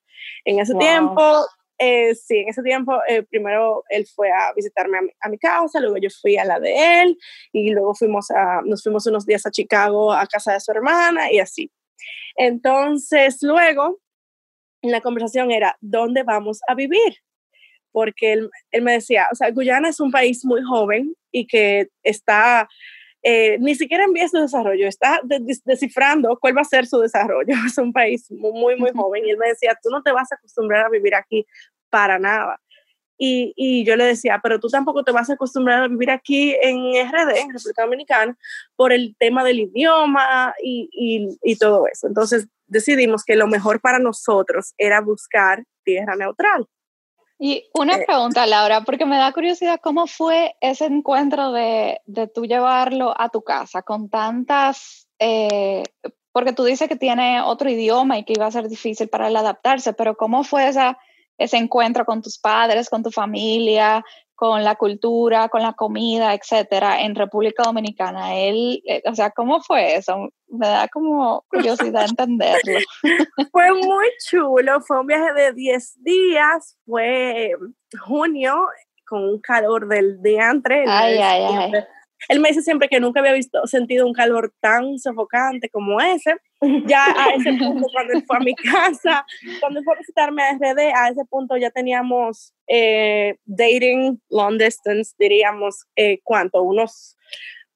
En ese tiempo eh, sí, en ese tiempo, eh, primero él fue a visitarme a mi, casa, luego yo fui a la de él y luego fuimos a, nos fuimos unos días a Chicago a casa de su hermana y así. Entonces, luego, la conversación era, ¿dónde vamos a vivir? Porque él, él me decía, o sea, Guyana es un país muy joven y que está eh, ni siquiera en vías de desarrollo, está descifrando cuál va a ser su desarrollo. [LAUGHS] Es un país muy, muy joven. Y él me decía, tú no te vas a acostumbrar a vivir aquí para nada. Y, y, yo le decía, pero tú tampoco te vas a acostumbrar a vivir aquí en RD, en República Dominicana, por el tema del idioma y, y, y todo eso. Entonces decidimos que lo mejor para nosotros era buscar tierra neutral. Y una eh, pregunta, Laura, porque me da curiosidad, ¿cómo fue ese encuentro de, de tú llevarlo a tu casa con tantas, eh, porque tú dices que tiene otro idioma y que iba a ser difícil para él adaptarse, pero ¿cómo fue esa, ese encuentro con tus padres, con tu familia, con la cultura, con la comida, etcétera, en República Dominicana. Él, eh, o sea, ¿cómo fue eso? Me da como curiosidad [LAUGHS] entenderlo. fue muy chulo, fue un viaje de 10 días, fue junio, con un calor del diantre. Ay, ay, ay. Él me dice siempre que nunca había visto, sentido un calor tan sofocante como ese. Ya a ese punto, [LAUGHS] cuando él fue a mi casa, cuando fue a visitarme a RD, a ese punto ya teníamos eh, dating long distance, diríamos, eh, ¿cuánto? Unos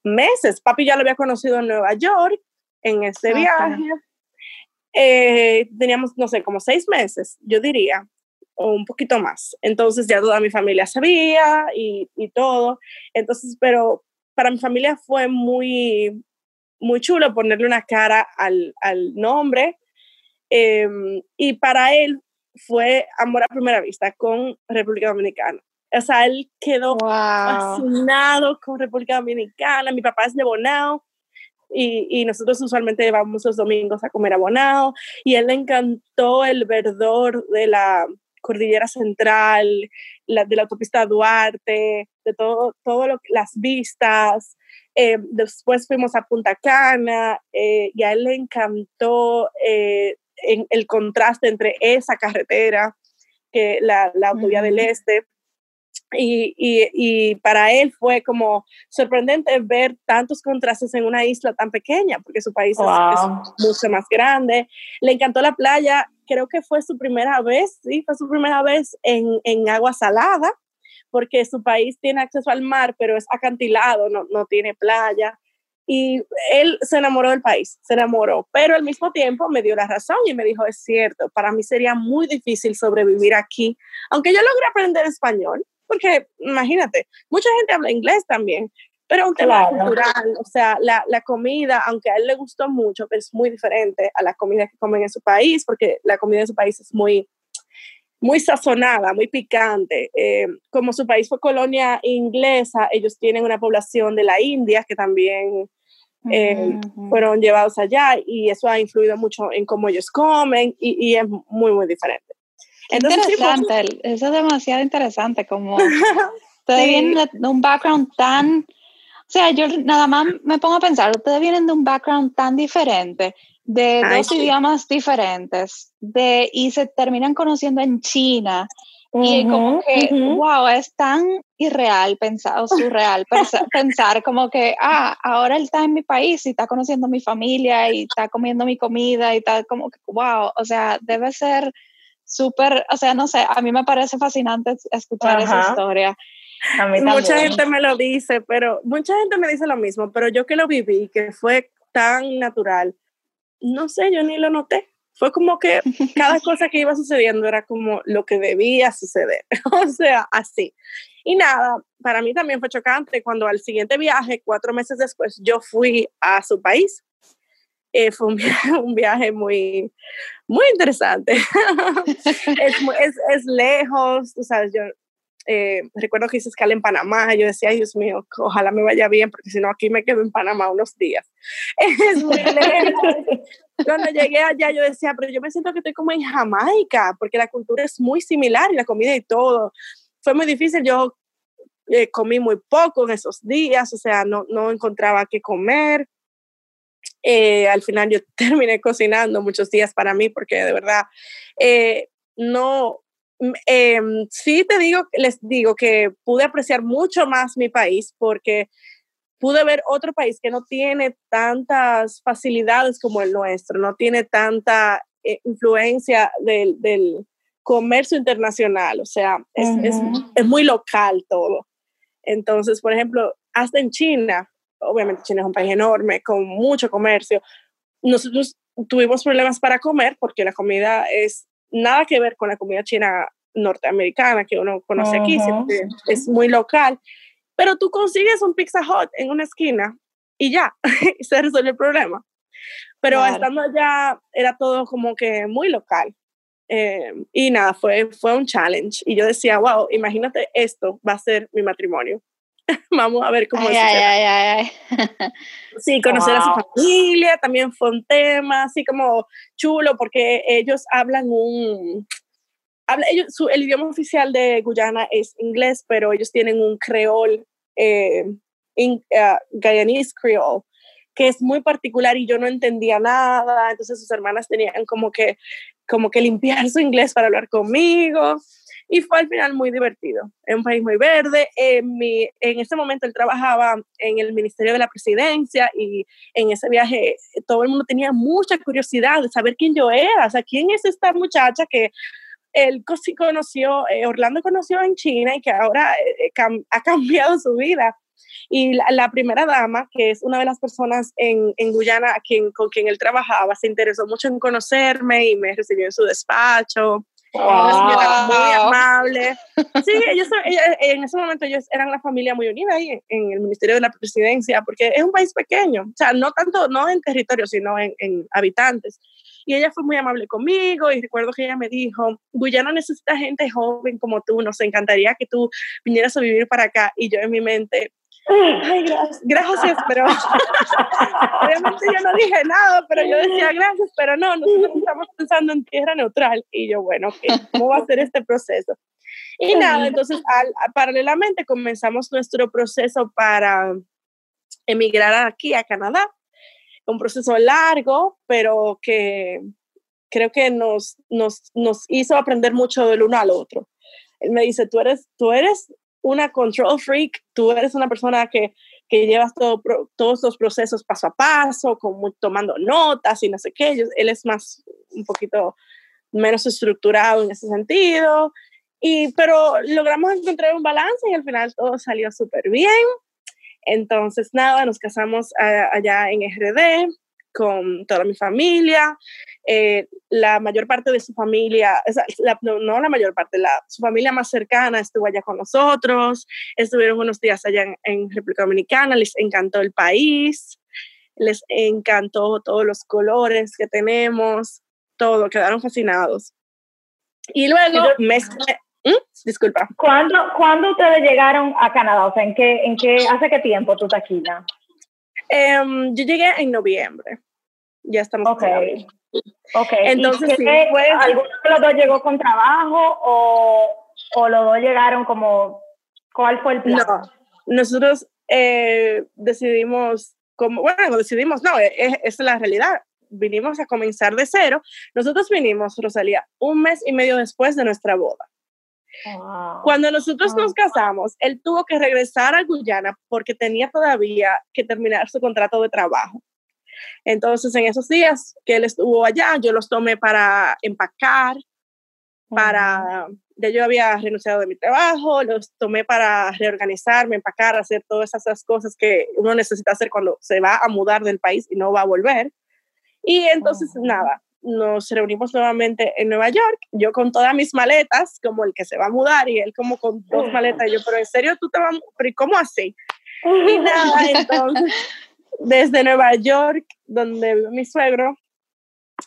meses. Papi ya lo había conocido en Nueva York en ese viaje. Eh, teníamos, no sé, como seis meses, yo diría, o un poquito más. Entonces ya toda mi familia sabía y, y todo. Entonces, pero para mi familia fue muy, muy chulo ponerle una cara al, al nombre. Em, y para él fue amor a primera vista con República Dominicana. O sea, él quedó fascinado con República Dominicana. Mi papá es de Bonao y, y, nosotros usualmente vamos los domingos a comer a Bonao y él le encantó el verdor de la cordillera central, la, de la autopista Duarte, de todo, todo lo, las vistas. Eh, después fuimos a Punta Cana eh, y a él le encantó eh, en el contraste entre esa carretera, que la, la autovía del Este, y, y, y, para él fue como sorprendente ver tantos contrastes en una isla tan pequeña, porque su país es, mucho más grande. Le encantó la playa, creo que fue su primera vez, sí, fue su primera vez en, en agua salada, porque su país tiene acceso al mar, pero es acantilado, no, no tiene playa. Y él se enamoró del país, se enamoró, pero al mismo tiempo me dio la razón y me dijo, es cierto, para mí sería muy difícil sobrevivir aquí, aunque yo logré aprender español, porque imagínate, mucha gente habla inglés también, pero un tema cultural, o sea, la, la, comida, aunque a él le gustó mucho, es muy diferente a la comida que comen en su país, porque la comida en su país es muy, muy sazonada, muy picante. Eh, como su país fue colonia inglesa, ellos tienen una población de la India que también eh, fueron llevados allá y eso ha influido mucho en cómo ellos comen y, y es muy, muy diferente. interesante, eso es demasiado interesante, como [LAUGHS] ustedes vienen de un background tan, o sea, yo nada más me pongo a pensar, ustedes vienen de un background tan diferente, de dos idiomas diferentes, de, y se terminan conociendo en China. y como que, wow, es tan irreal pensar, o surreal [LAUGHS] pensar, como que, ah, ahora él está en mi país y está conociendo mi familia y está comiendo mi comida y está como que, wow, o sea, debe ser súper, o sea, no sé, a mí me parece fascinante escuchar esa historia. A mí mucha gente me lo dice, pero mucha gente me dice lo mismo, pero yo que lo viví, que fue tan natural, no sé, yo ni lo noté. Fue como que [LAUGHS] cada cosa que iba sucediendo era como lo que debía suceder. [LAUGHS] o sea, así. Y nada, para mí también fue chocante cuando al siguiente viaje, cuatro meses después, yo fui a su país. Eh, fue un viaje, [LAUGHS] un viaje, muy, muy interesante. es, es, es, lejos, tú sabes, yo eh, recuerdo que hice escala en Panamá, yo decía, Dios mío, ojalá me vaya bien, porque si no aquí me quedo en Panamá unos días. [LAUGHS] Es muy. Cuando llegué allá yo decía, pero yo me siento que estoy como en Jamaica, porque la cultura es muy similar y la comida y todo. Fue muy difícil, yo eh, comí muy poco en esos días, o sea, no, no encontraba qué comer. Eh, al final yo [LAUGHS] terminé cocinando muchos días para mí porque de verdad no, eh, sí te digo, les digo que pude apreciar mucho más mi país porque pude ver otro país que no tiene tantas facilidades como el nuestro, no tiene tanta eh, influencia del, del, comercio internacional, o sea, es, es, es, muy local todo. Entonces, por ejemplo, hasta en China, obviamente China es un país enorme, con mucho comercio, nosotros tuvimos problemas para comer porque la comida es nada que ver con la comida china norteamericana que uno conoce aquí, es muy local, pero tú consigues un Pizza Hut en una esquina y ya, [LAUGHS] se resuelve el problema. Pero estando allá era todo como que muy local. Eh, y nada, fue, fue un challenge. Y yo decía, wow, imagínate esto va a ser mi matrimonio. [LAUGHS] Vamos a ver cómo es. [LAUGHS] sí, conocer a su familia también fue un tema, así como chulo, porque ellos hablan un, habla, ellos, su, el idioma oficial de Guyana es inglés, pero ellos tienen un creol, eh, in, uh, Guyanese creole, que es muy particular y yo no entendía nada, entonces sus hermanas tenían como que, como que limpiar [LAUGHS] su inglés para hablar conmigo y fue al final muy divertido. Es un país muy verde. En, mi, en ese momento él trabajaba en el Ministerio de la Presidencia y en ese viaje todo el mundo tenía mucha curiosidad de saber quién yo era, o sea, quién es esta muchacha que él conoció, eh, Orlando conoció en China y que ahora eh, ha cambiado su vida. Y la, primera dama, que es una de las personas en, en Guyana quien, con quien él trabajaba, se interesó mucho en conocerme y me recibió en su despacho. Muy amable. Sí, [LAUGHS] ellos, en ese momento ellos eran la familia muy unida ahí en, el Ministerio de la Presidencia, porque es un país pequeño, o sea, no tanto, no en territorio, sino en, en habitantes. Y ella fue muy amable conmigo y recuerdo que ella me dijo, Guyana necesita gente joven como tú, nos encantaría que tú vinieras a vivir para acá. Y yo en mi mente, ay, gracias, gracias pero [LAUGHS] obviamente yo no dije nada, pero yo decía gracias, pero no, nosotros estamos pensando en tierra neutral. Y yo, bueno, ¿cómo va a ser este proceso? Y nada, entonces paralelamente comenzamos nuestro proceso para emigrar aquí a Canadá un proceso largo, pero que creo que nos, nos, nos hizo aprender mucho del uno al otro. Él me dice, tú eres, tú eres una control freak, tú eres una persona que, que llevas todo, todos los procesos paso a paso, como tomando notas y no sé qué. Él es más, un poquito menos estructurado en ese sentido. Y, pero logramos encontrar un balance y al final todo salió súper bien. Entonces, nada, nos casamos allá en RD con toda mi familia. Eh, la mayor parte de su familia, no, la mayor parte, la, su familia más cercana estuvo allá con nosotros. Estuvieron unos días allá en, en República Dominicana, les encantó el país, les encantó todos los colores que tenemos, todo, quedaron fascinados. Y luego, mes, ¿Mm? disculpa. ¿Cuándo, ¿Cuándo ustedes llegaron a Canadá? O sea, ¿en qué, en qué, hace qué tiempo tú taquilla? Um, yo llegué en noviembre. Ya estamos Ok. Ok. Entonces, sí, ¿alguno de los dos llegó con trabajo o, o los dos llegaron como, cuál fue el plan? No, nosotros eh, decidimos, como, bueno, decidimos, no, es, es la realidad vinimos a comenzar de cero. Nosotros vinimos, Rosalía, un mes y medio después de nuestra boda. Cuando nosotros nos casamos, él tuvo que regresar a Guyana porque tenía todavía que terminar su contrato de trabajo. Entonces, en esos días que él estuvo allá, yo los tomé para empacar, para, ya yo había renunciado de mi trabajo, los tomé para reorganizarme, empacar, hacer todas esas cosas que uno necesita hacer cuando se va a mudar del país y no va a volver. Y entonces, nada, nos reunimos nuevamente en Nueva York, yo con todas mis maletas, como el que se va a mudar, y él como con dos maletas, y yo, pero en serio, tú te vas, pero cómo así? Y nada, entonces, [LAUGHS] desde Nueva York, donde vive mi suegro,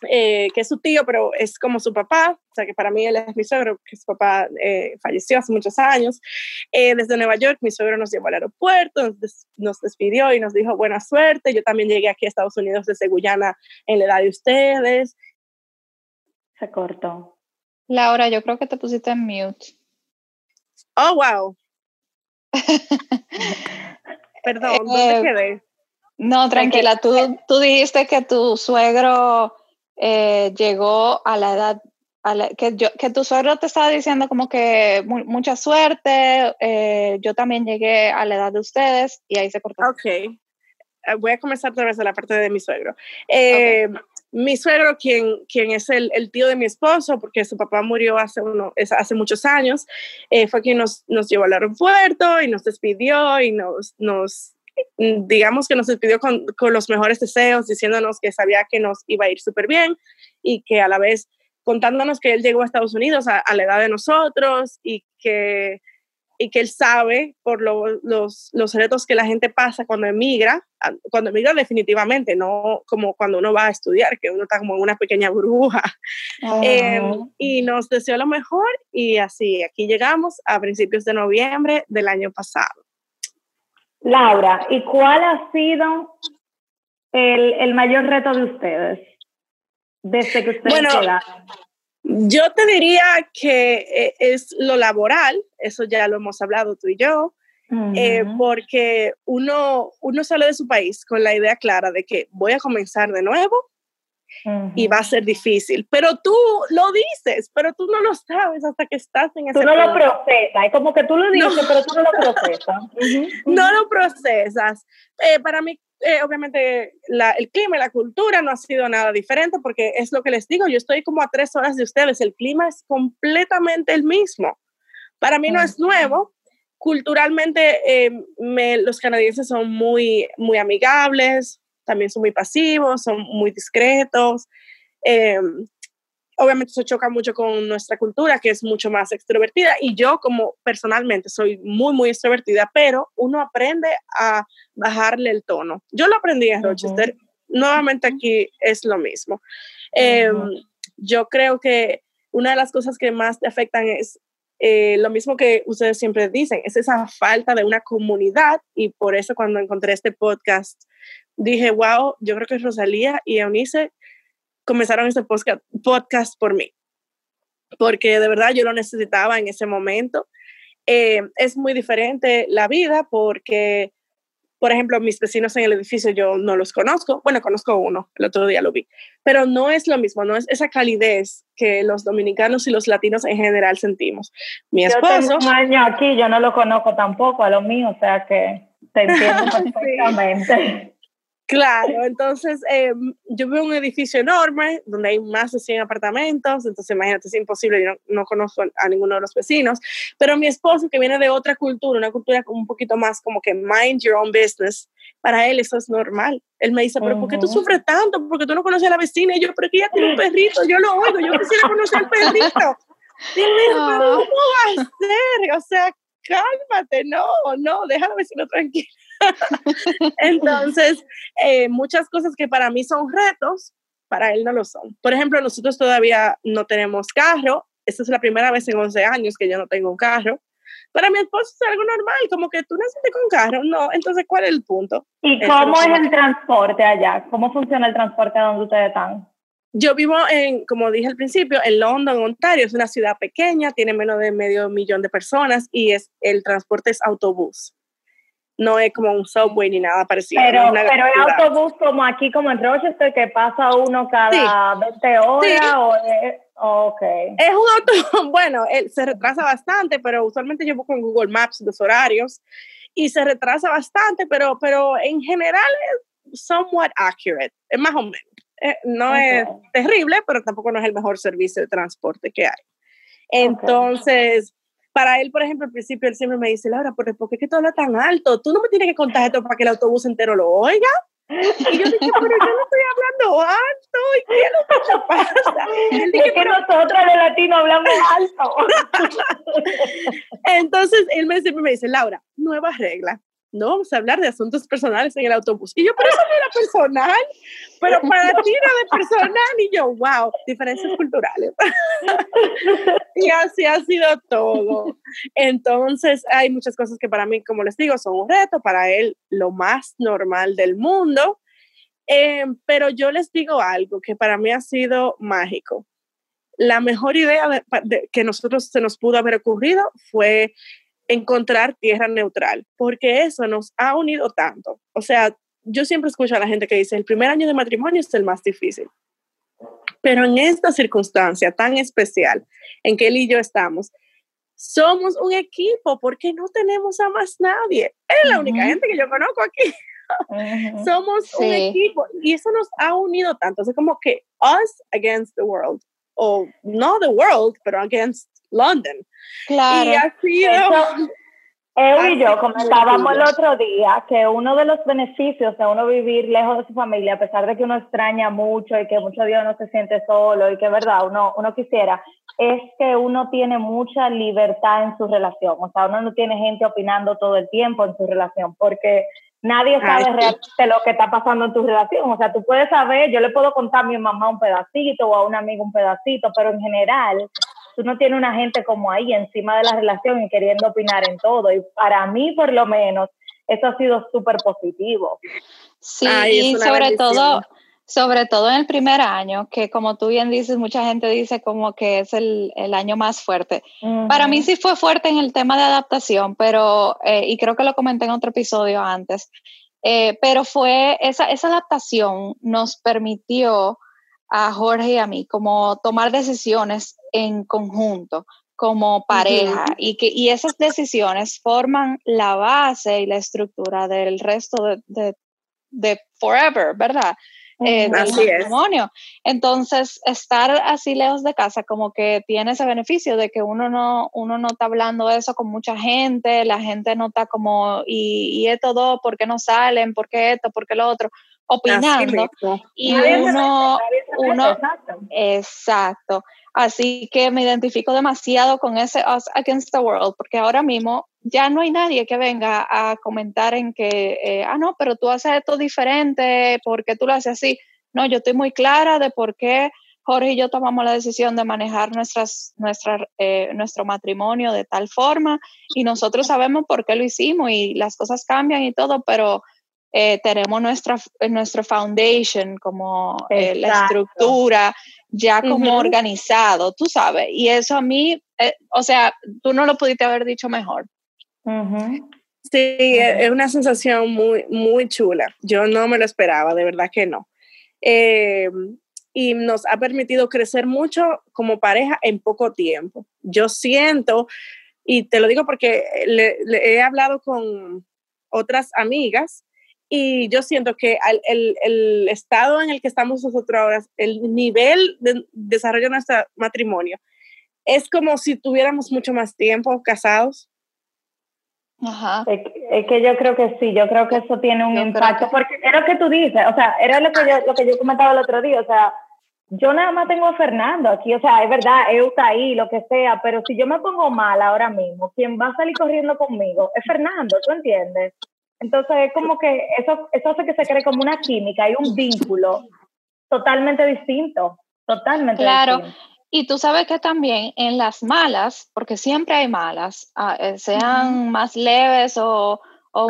eh, que es su tío, pero es como su papá, o sea que para mí él es mi suegro, que su papá eh, falleció hace muchos años. Eh, desde Nueva York, mi suegro nos llevó al aeropuerto, nos, despidió y nos dijo buena suerte. Yo también llegué aquí a Estados Unidos desde Guyana en la edad de ustedes. Se cortó. Laura, yo creo que te pusiste en mute. Oh, wow. [LAUGHS] Perdón, ¿dónde quedé? No, tranquila, tú, tú dijiste que tu suegro eh, llegó a la edad, que, yo, que tu suegro te estaba diciendo como que mucha suerte, eh, yo también llegué a la edad de ustedes y ahí se cortó. Ok, eh, voy a comenzar otra vez de la parte de mi suegro. Mi suegro, quien, quien es el, el, tío de mi esposo, porque su papá murió hace, uno, hace muchos años, fue quien nos, nos llevó al aeropuerto y nos despidió y nos, nos digamos que nos despidió con, con, los mejores deseos, diciéndonos que sabía que nos iba a ir súper bien y que a la vez contándonos que él llegó a Estados Unidos a, la edad de nosotros y que, y que él sabe por los, los retos que la gente pasa cuando emigra, cuando emigra definitivamente, no como cuando uno va a estudiar, que uno está como en una pequeña burbuja. Em, y nos deseó lo mejor y así, aquí llegamos a principios de noviembre del año pasado. Laura, ¿y cuál ha sido el, el mayor reto de ustedes desde que ustedes bueno, Yo te diría que eh, es lo laboral, eso ya lo hemos hablado tú y yo, eh, porque uno, uno sale de su país con la idea clara de que voy a comenzar de nuevo y va a ser difícil. Pero tú lo dices, pero tú no lo sabes hasta que estás en ese Tú no lo procesas, es como que tú lo dices, pero tú no lo procesas. [LAUGHS] No lo procesas. Eh, para mí, eh, obviamente, la, el clima y la cultura no ha sido nada diferente porque es lo que les digo, yo estoy como a tres horas de ustedes, el clima es completamente el mismo. Para mí no es nuevo, culturalmente eh, me, los canadienses son muy, muy amigables, también son muy pasivos, son muy discretos. Eh, obviamente eso choca mucho con nuestra cultura, que es mucho más extrovertida, y yo como personalmente soy muy, muy extrovertida, pero uno aprende a bajarle el tono. Yo lo aprendí en Rochester, nuevamente aquí es lo mismo. Em, yo creo que una de las cosas que más te afectan es eh, lo mismo que ustedes siempre dicen, es esa falta de una comunidad y por eso cuando encontré este podcast dije, wow, yo creo que Rosalía y Eunice comenzaron este podcast, podcast por mí, porque de verdad yo lo necesitaba en ese momento. Eh, es muy diferente la vida porque, por ejemplo, mis vecinos en el edificio yo no los conozco, bueno, conozco uno, el otro día lo vi, pero no es lo mismo, no es esa calidez que los dominicanos y los latinos en general sentimos. Mi esposo... Yo tengo un año aquí, yo no lo conozco tampoco a lo mío, o sea que te entiendo [LAUGHS] perfectamente. Claro, [LAUGHS] entonces eh, yo veo un edificio enorme donde hay más de 100 apartamentos, entonces imagínate, es imposible, yo no, conozco a ninguno de los vecinos, pero mi esposo que viene de otra cultura, una cultura un poquito más como que mind your own business, para él eso es normal. Él me dice, pero ¿por qué tú sufres tanto? Porque tú no conoces a la vecina y yo, pero que ella tiene un [LAUGHS] perrito, yo lo oigo, yo quisiera conocer al perrito. Y él me dice, pero ¿cómo va a ser? O sea, cálmate, no, no, deja a la vecina tranquila. [LAUGHS] Entonces, eh, muchas cosas que para mí son retos, para él no lo son. Por ejemplo, nosotros todavía no tenemos carro. Esta es la primera vez en 11 años que yo no tengo un carro. Para mi esposo es algo normal, como que tú naciste con carro. No, entonces, ¿cuál es el punto? ¿Y cómo es el transporte allá? ¿Cómo funciona el transporte donde ustedes están? Yo vivo en, como dije al principio, en London, Ontario. Es una ciudad pequeña, tiene menos de medio millón de personas y es, el transporte es autobús no es como un subway ni nada parecido. Pero, es pero es autobús como aquí, como en Rochester, que pasa uno cada 20 horas o es, okay. Es un auto, [LAUGHS] bueno, se retrasa bastante, pero usualmente yo busco en Google Maps los horarios y se retrasa bastante, pero, pero en general es somewhat accurate, es más o menos. Eh, no es terrible, pero tampoco no es el mejor servicio de transporte que hay. Entonces, para él, por ejemplo, al principio él siempre me dice, Laura, ¿por qué es que tú hablas tan alto? Tú no me tienes que contar esto para que el autobús entero lo oiga. Y yo dije, pero yo no estoy hablando alto, ¿y qué es lo que pasa? él es que nosotros de latino hablamos alto. [LAUGHS] Entonces él me, siempre me dice, Laura, nueva regla, no vamos a hablar de asuntos personales en el autobús. Y yo, pero eso no era personal, pero para ti era de personal. Y yo, wow, diferencias culturales. [LAUGHS] y así ha sido todo. Entonces, hay muchas cosas que para mí, como les digo, son un reto, para él lo más normal del mundo. Eh, pero yo les digo algo que para mí ha sido mágico. La mejor idea de, que nosotros se nos pudo haber ocurrido fue encontrar tierra neutral, porque eso nos ha unido tanto. O sea, yo siempre escucho a la gente que dice, el primer año de matrimonio es el más difícil. Pero en esta circunstancia tan especial en que él y yo estamos, somos un equipo porque no tenemos a más nadie. Es la única gente que yo conozco aquí. somos un equipo y eso nos ha unido tanto. Es como que us against the world, o no the world, pero against London. Claro. Y así Él y yo comentábamos el otro día que uno de los beneficios de uno vivir lejos de su familia, a pesar de que uno extraña mucho y que muchos días uno se siente solo y que verdad uno, uno quisiera, es que uno tiene mucha libertad en su relación. O sea, uno no tiene gente opinando todo el tiempo en su relación porque nadie sabe realmente lo que está pasando en tu relación. O sea, tú puedes saber, yo le puedo contar a mi mamá un pedacito o a un amigo un pedacito, pero en general tú no tienes una gente como ahí encima de la relación y queriendo opinar en todo. Y para mí, por lo menos, eso ha sido súper positivo. Sí, y sobre todo, sobre todo en el primer año, que como tú bien dices, mucha gente dice como que es el, año más fuerte. Para mí sí fue fuerte en el tema de adaptación, pero, eh, y creo que lo comenté en otro episodio antes, eh, pero fue esa, esa adaptación nos permitió a Jorge y a mí como tomar decisiones en conjunto como pareja y que y esas decisiones forman la base y la estructura del resto de, de, de forever, ¿verdad? Eh, matrimonio. Entonces, estar así lejos de casa como que tiene ese beneficio de que uno no, uno no está hablando eso con mucha gente, la gente no está como, y, y esto dos, ¿por qué no salen? ¿Por qué esto? ¿Por qué lo otro? Opinando y uno, uno exacto. Así que me identifico demasiado con ese Us Against the World, porque ahora mismo ya no hay nadie que venga a comentar en que, eh, ah, no, pero tú haces esto diferente, porque tú lo haces así? No, yo estoy muy clara de por qué Jorge y yo tomamos la decisión de manejar nuestras, nuestra, eh, nuestro matrimonio de tal forma y nosotros sabemos por qué lo hicimos y las cosas cambian y todo, pero eh, tenemos nuestra, nuestra foundation, como eh, la estructura, ya como organizado, tú sabes. Y eso a mí, eh, o sea, tú no lo pudiste haber dicho mejor. Sí, es una sensación muy, muy chula. Yo no me lo esperaba, de verdad que no. y nos ha permitido crecer mucho como pareja en poco tiempo. Yo siento, y te lo digo porque le he hablado con otras amigas y yo siento que el, el, estado en el que estamos nosotros ahora, el nivel de desarrollo de nuestro matrimonio, es como si tuviéramos mucho más tiempo casados. Ajá. Es, que yo creo que sí, yo creo que eso tiene un impacto, porque era lo que tú dices, o sea, era lo que yo, lo que yo comentaba el otro día, o sea, yo nada más tengo a Fernando aquí, o sea, es verdad, Eu está ahí, lo que sea, pero si yo me pongo mal ahora mismo, quien va a salir corriendo conmigo es Fernando, ¿tú entiendes? Entonces es como que eso, eso hace que se cree como una química y un vínculo totalmente distinto, totalmente claro. Y tú sabes que también en las malas, porque siempre hay malas, ah, eh, sean más leves o, o,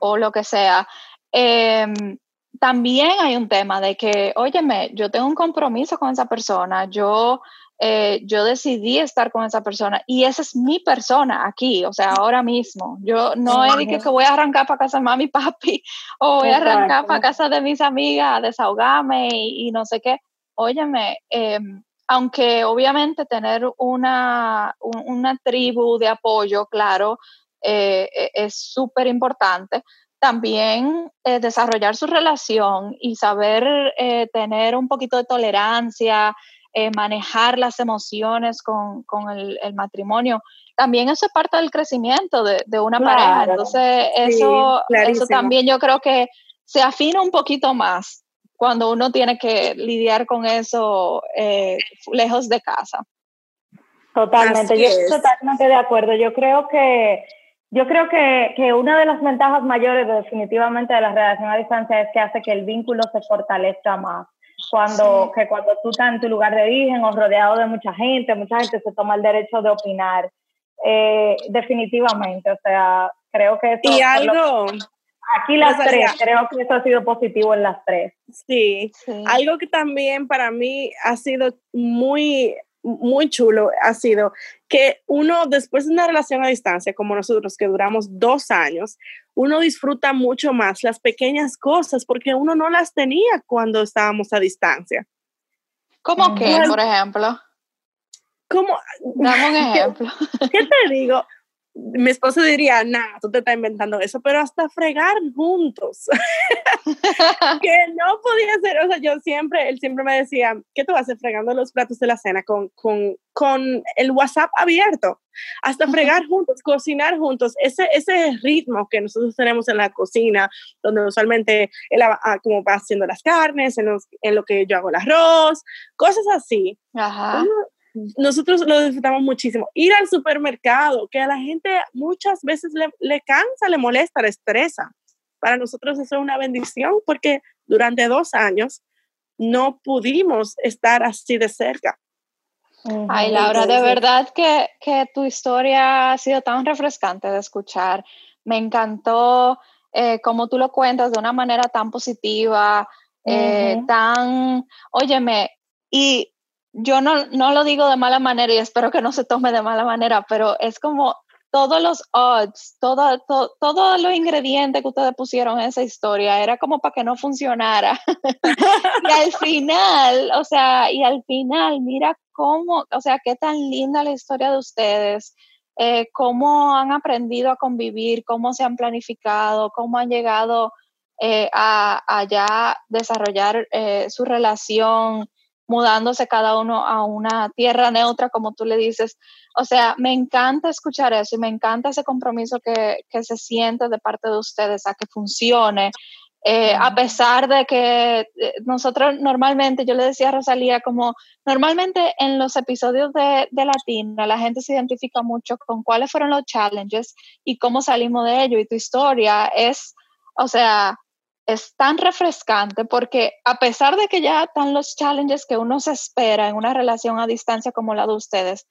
o, lo que sea, em, también hay un tema de que, óyeme, yo tengo un compromiso con esa persona, yo, eh, yo decidí estar con esa persona y esa es mi persona aquí, o sea, ahora mismo. Yo no es que, que voy a arrancar para casa de mami y papi [LAUGHS] o voy a arrancar para casa de mis amigas a desahogarme y, no sé qué. Óyeme, em, aunque obviamente tener una, una tribu de apoyo, claro, eh, e, es súper importante, también eh, desarrollar su relación y saber eh, tener un poquito de tolerancia, eh, manejar las emociones con, el, matrimonio. También eso es parte del crecimiento de, una pareja. Entonces, eso, eso también yo creo que se afina un poquito más cuando uno tiene que lidiar con eso lejos de casa. Totalmente, yo estoy totalmente de acuerdo. Yo creo que yo creo que, que, una de las ventajas mayores definitivamente de la relación a distancia es que hace que el vínculo se fortalezca más. Cuando, que cuando tú estás en tu lugar de origen o rodeado de mucha gente, mucha gente se toma el derecho de opinar. Eh, definitivamente, o sea, creo que eso... Y algo... aquí las tres, creo que eso ha sido positivo en las tres. sí, algo que también para mí ha sido muy muy chulo ha sido que uno, después de una relación a distancia, como nosotros, que duramos dos años, uno disfruta mucho más las pequeñas cosas porque uno no las tenía cuando estábamos a distancia. ¿Cómo que, por ejemplo? ¿Cómo? Dame un [LAUGHS] ejemplo. ¿Qué te digo? Mi esposo diría, nah, tú te estás inventando eso, pero hasta fregar juntos. [LAUGHS] que no podía ser, o sea, yo siempre, él siempre me decía, ¿qué tú haces fregando los platos de la cena con, con, con el WhatsApp abierto? Hasta fregar juntos, cocinar juntos, ese, ese ritmo que nosotros tenemos en la cocina, donde usualmente él ah, como va haciendo las carnes, en, en, lo que yo hago el arroz, cosas así. Ajá nosotros lo disfrutamos muchísimo. Ir al supermercado, que a la gente muchas veces le, le, cansa, le molesta, le estresa. Para nosotros eso es una bendición porque durante dos años no pudimos estar así de cerca. Ay, Laura, de verdad que, que, tu historia ha sido tan refrescante de escuchar. Me encantó eh, cómo tú lo cuentas de una manera tan positiva, eh, tan, óyeme, y yo no, no lo digo de mala manera y espero que no se tome de mala manera, pero es como todos los odds, todo, todos los ingredientes que ustedes pusieron en esa historia, era como para que no funcionara. [LAUGHS] y al [LAUGHS] final, o sea, y al final, mira cómo, o sea, qué tan linda la historia de ustedes, eh, cómo han aprendido a convivir, cómo se han planificado, cómo han llegado eh, a, ya desarrollar eh, su relación mudándose cada uno a una tierra neutra, como tú le dices. O sea, me encanta escuchar eso y me encanta ese compromiso que, que se siente de parte de ustedes a que funcione. Eh, a pesar de que eh, nosotros normalmente, yo le decía a Rosalía, como normalmente en los episodios de, de Latina, la gente se identifica mucho con cuáles fueron los challenges y cómo salimos de ello. Y tu historia es, o sea, es tan refrescante porque a pesar de que ya están los challenges que uno se espera en una relación a distancia como la de ustedes,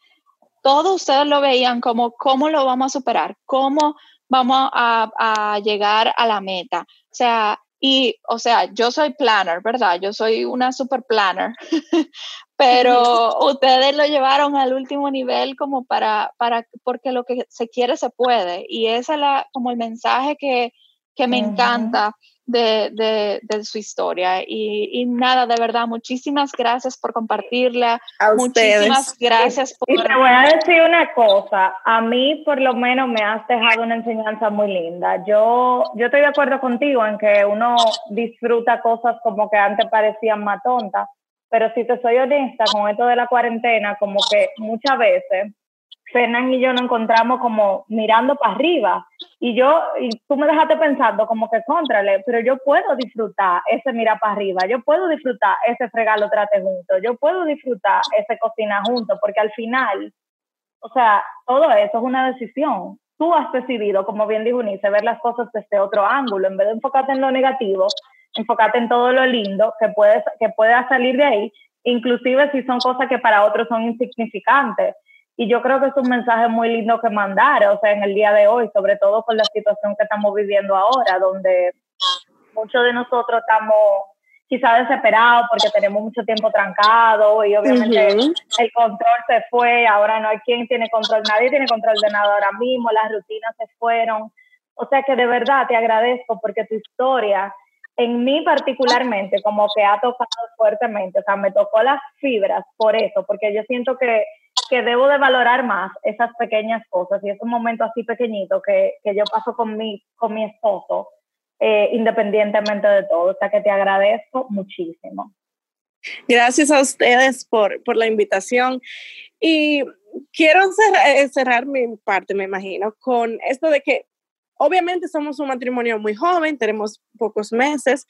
todos ustedes lo veían como cómo lo vamos a superar, cómo vamos a, llegar a la meta. O sea, y, o sea, yo soy planner, ¿verdad? Yo soy una super planner, [LAUGHS] pero [LAUGHS] ustedes lo llevaron al último nivel como para, para, porque lo que se quiere se puede. Y ese es la, como el mensaje que, que me encanta de, su historia. Y, nada, de verdad, muchísimas gracias por compartirla. muchísimas gracias por... Y te voy a decir una cosa, a mí por lo menos me has dejado una enseñanza muy linda. Yo, yo estoy de acuerdo contigo en que uno disfruta cosas como que antes parecían más tontas, pero si te soy honesta con esto de la cuarentena, como que muchas veces Fernán y yo nos encontramos como mirando para arriba. Y yo, y tú me dejaste pensando como que contrale, pero yo puedo disfrutar ese mirar para arriba, yo puedo disfrutar ese fregalo trate junto, yo puedo disfrutar ese cocina junto, porque al final, o sea, todo eso es una decisión. Tú has decidido, como bien dijo Unice, ver las cosas desde otro ángulo, en vez de enfocarte en lo negativo, enfocarte en todo lo lindo que, puedes, que pueda salir de ahí, inclusive si son cosas que para otros son insignificantes y yo creo que es un mensaje muy lindo que mandar, o sea, en el día de hoy, sobre todo con la situación que estamos viviendo ahora, donde muchos de nosotros estamos quizá desesperados porque tenemos mucho tiempo trancado y obviamente el control se fue, ahora no hay quien tiene control, nadie tiene control de nada ahora mismo, las rutinas se fueron. O sea que de verdad te agradezco porque tu historia, en mí particularmente, como que ha tocado fuertemente, o sea, me tocó las fibras por eso, porque yo siento que que debo de valorar más esas pequeñas cosas y esos momentos así pequeñitos que, que yo paso con mi, con mi esposo, eh, independientemente de todo. O sea que te agradezco muchísimo. Gracias a ustedes por, por la invitación. Y quiero eh, cerrar mi parte, me imagino, con esto de que obviamente somos un matrimonio muy joven, tenemos pocos meses,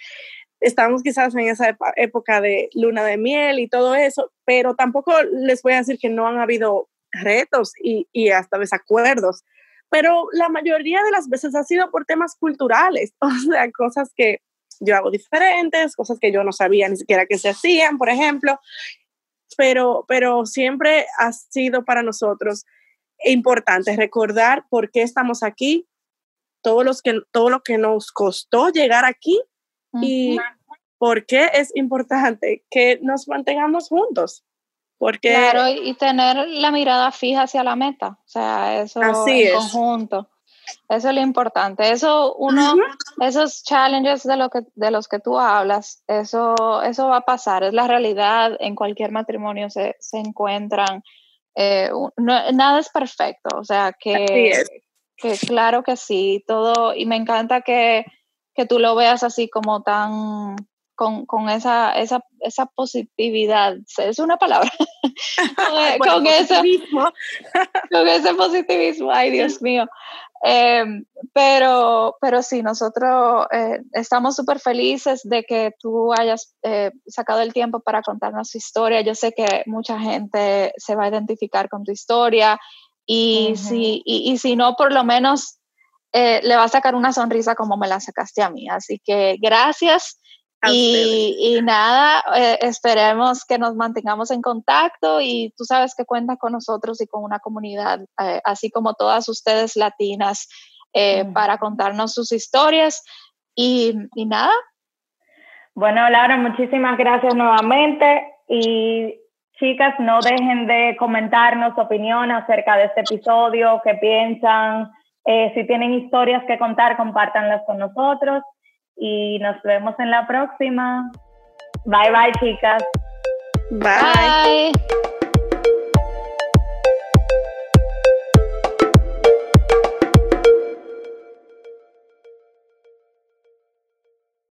estamos quizás en esa época de luna de miel y todo eso, pero tampoco les voy a decir que no han habido retos y, y hasta desacuerdos, pero la mayoría de las veces ha sido por temas culturales, [LAUGHS] o sea, cosas que yo hago diferentes, cosas que yo no sabía ni siquiera que se hacían, por ejemplo, pero, pero siempre ha sido para nosotros importante recordar por qué estamos aquí, todo, los que, todo lo que nos costó llegar aquí y por qué es importante que nos mantengamos juntos. Porque, claro, y tener la mirada fija hacia la meta, o sea, eso en conjunto. Eso es lo importante. Eso, uno, esos challenges de, lo que, de los que tú hablas, eso, eso va a pasar, es la realidad. En cualquier matrimonio se, se encuentran. Eh, nada es perfecto, o sea, que, que claro que sí, todo, y me encanta que, que tú lo veas así como tan con, con esa, esa, esa, positividad, es una palabra, [LAUGHS] con, ese, con, ese, positivismo, ay Dios mío. Em, pero, pero sí, nosotros eh, estamos súper felices de que tú hayas eh, sacado el tiempo para contarnos tu historia. Yo sé que mucha gente se va a identificar con tu historia y, si, y, y si no, por lo menos eh, le va a sacar una sonrisa como me la sacaste a mí. Así que gracias. Y, nada, eh, esperemos que nos mantengamos en contacto y tú sabes que cuenta con nosotros y con una comunidad, eh, así como todas ustedes latinas, para contarnos sus historias. Y, y nada. Bueno, Laura, muchísimas gracias nuevamente. Y chicas, no dejen de comentarnos opinión acerca de este episodio, qué piensan, eh, si tienen historias que contar, compártanlas con nosotros y nos vemos en la próxima. Bye bye, chicas. bye.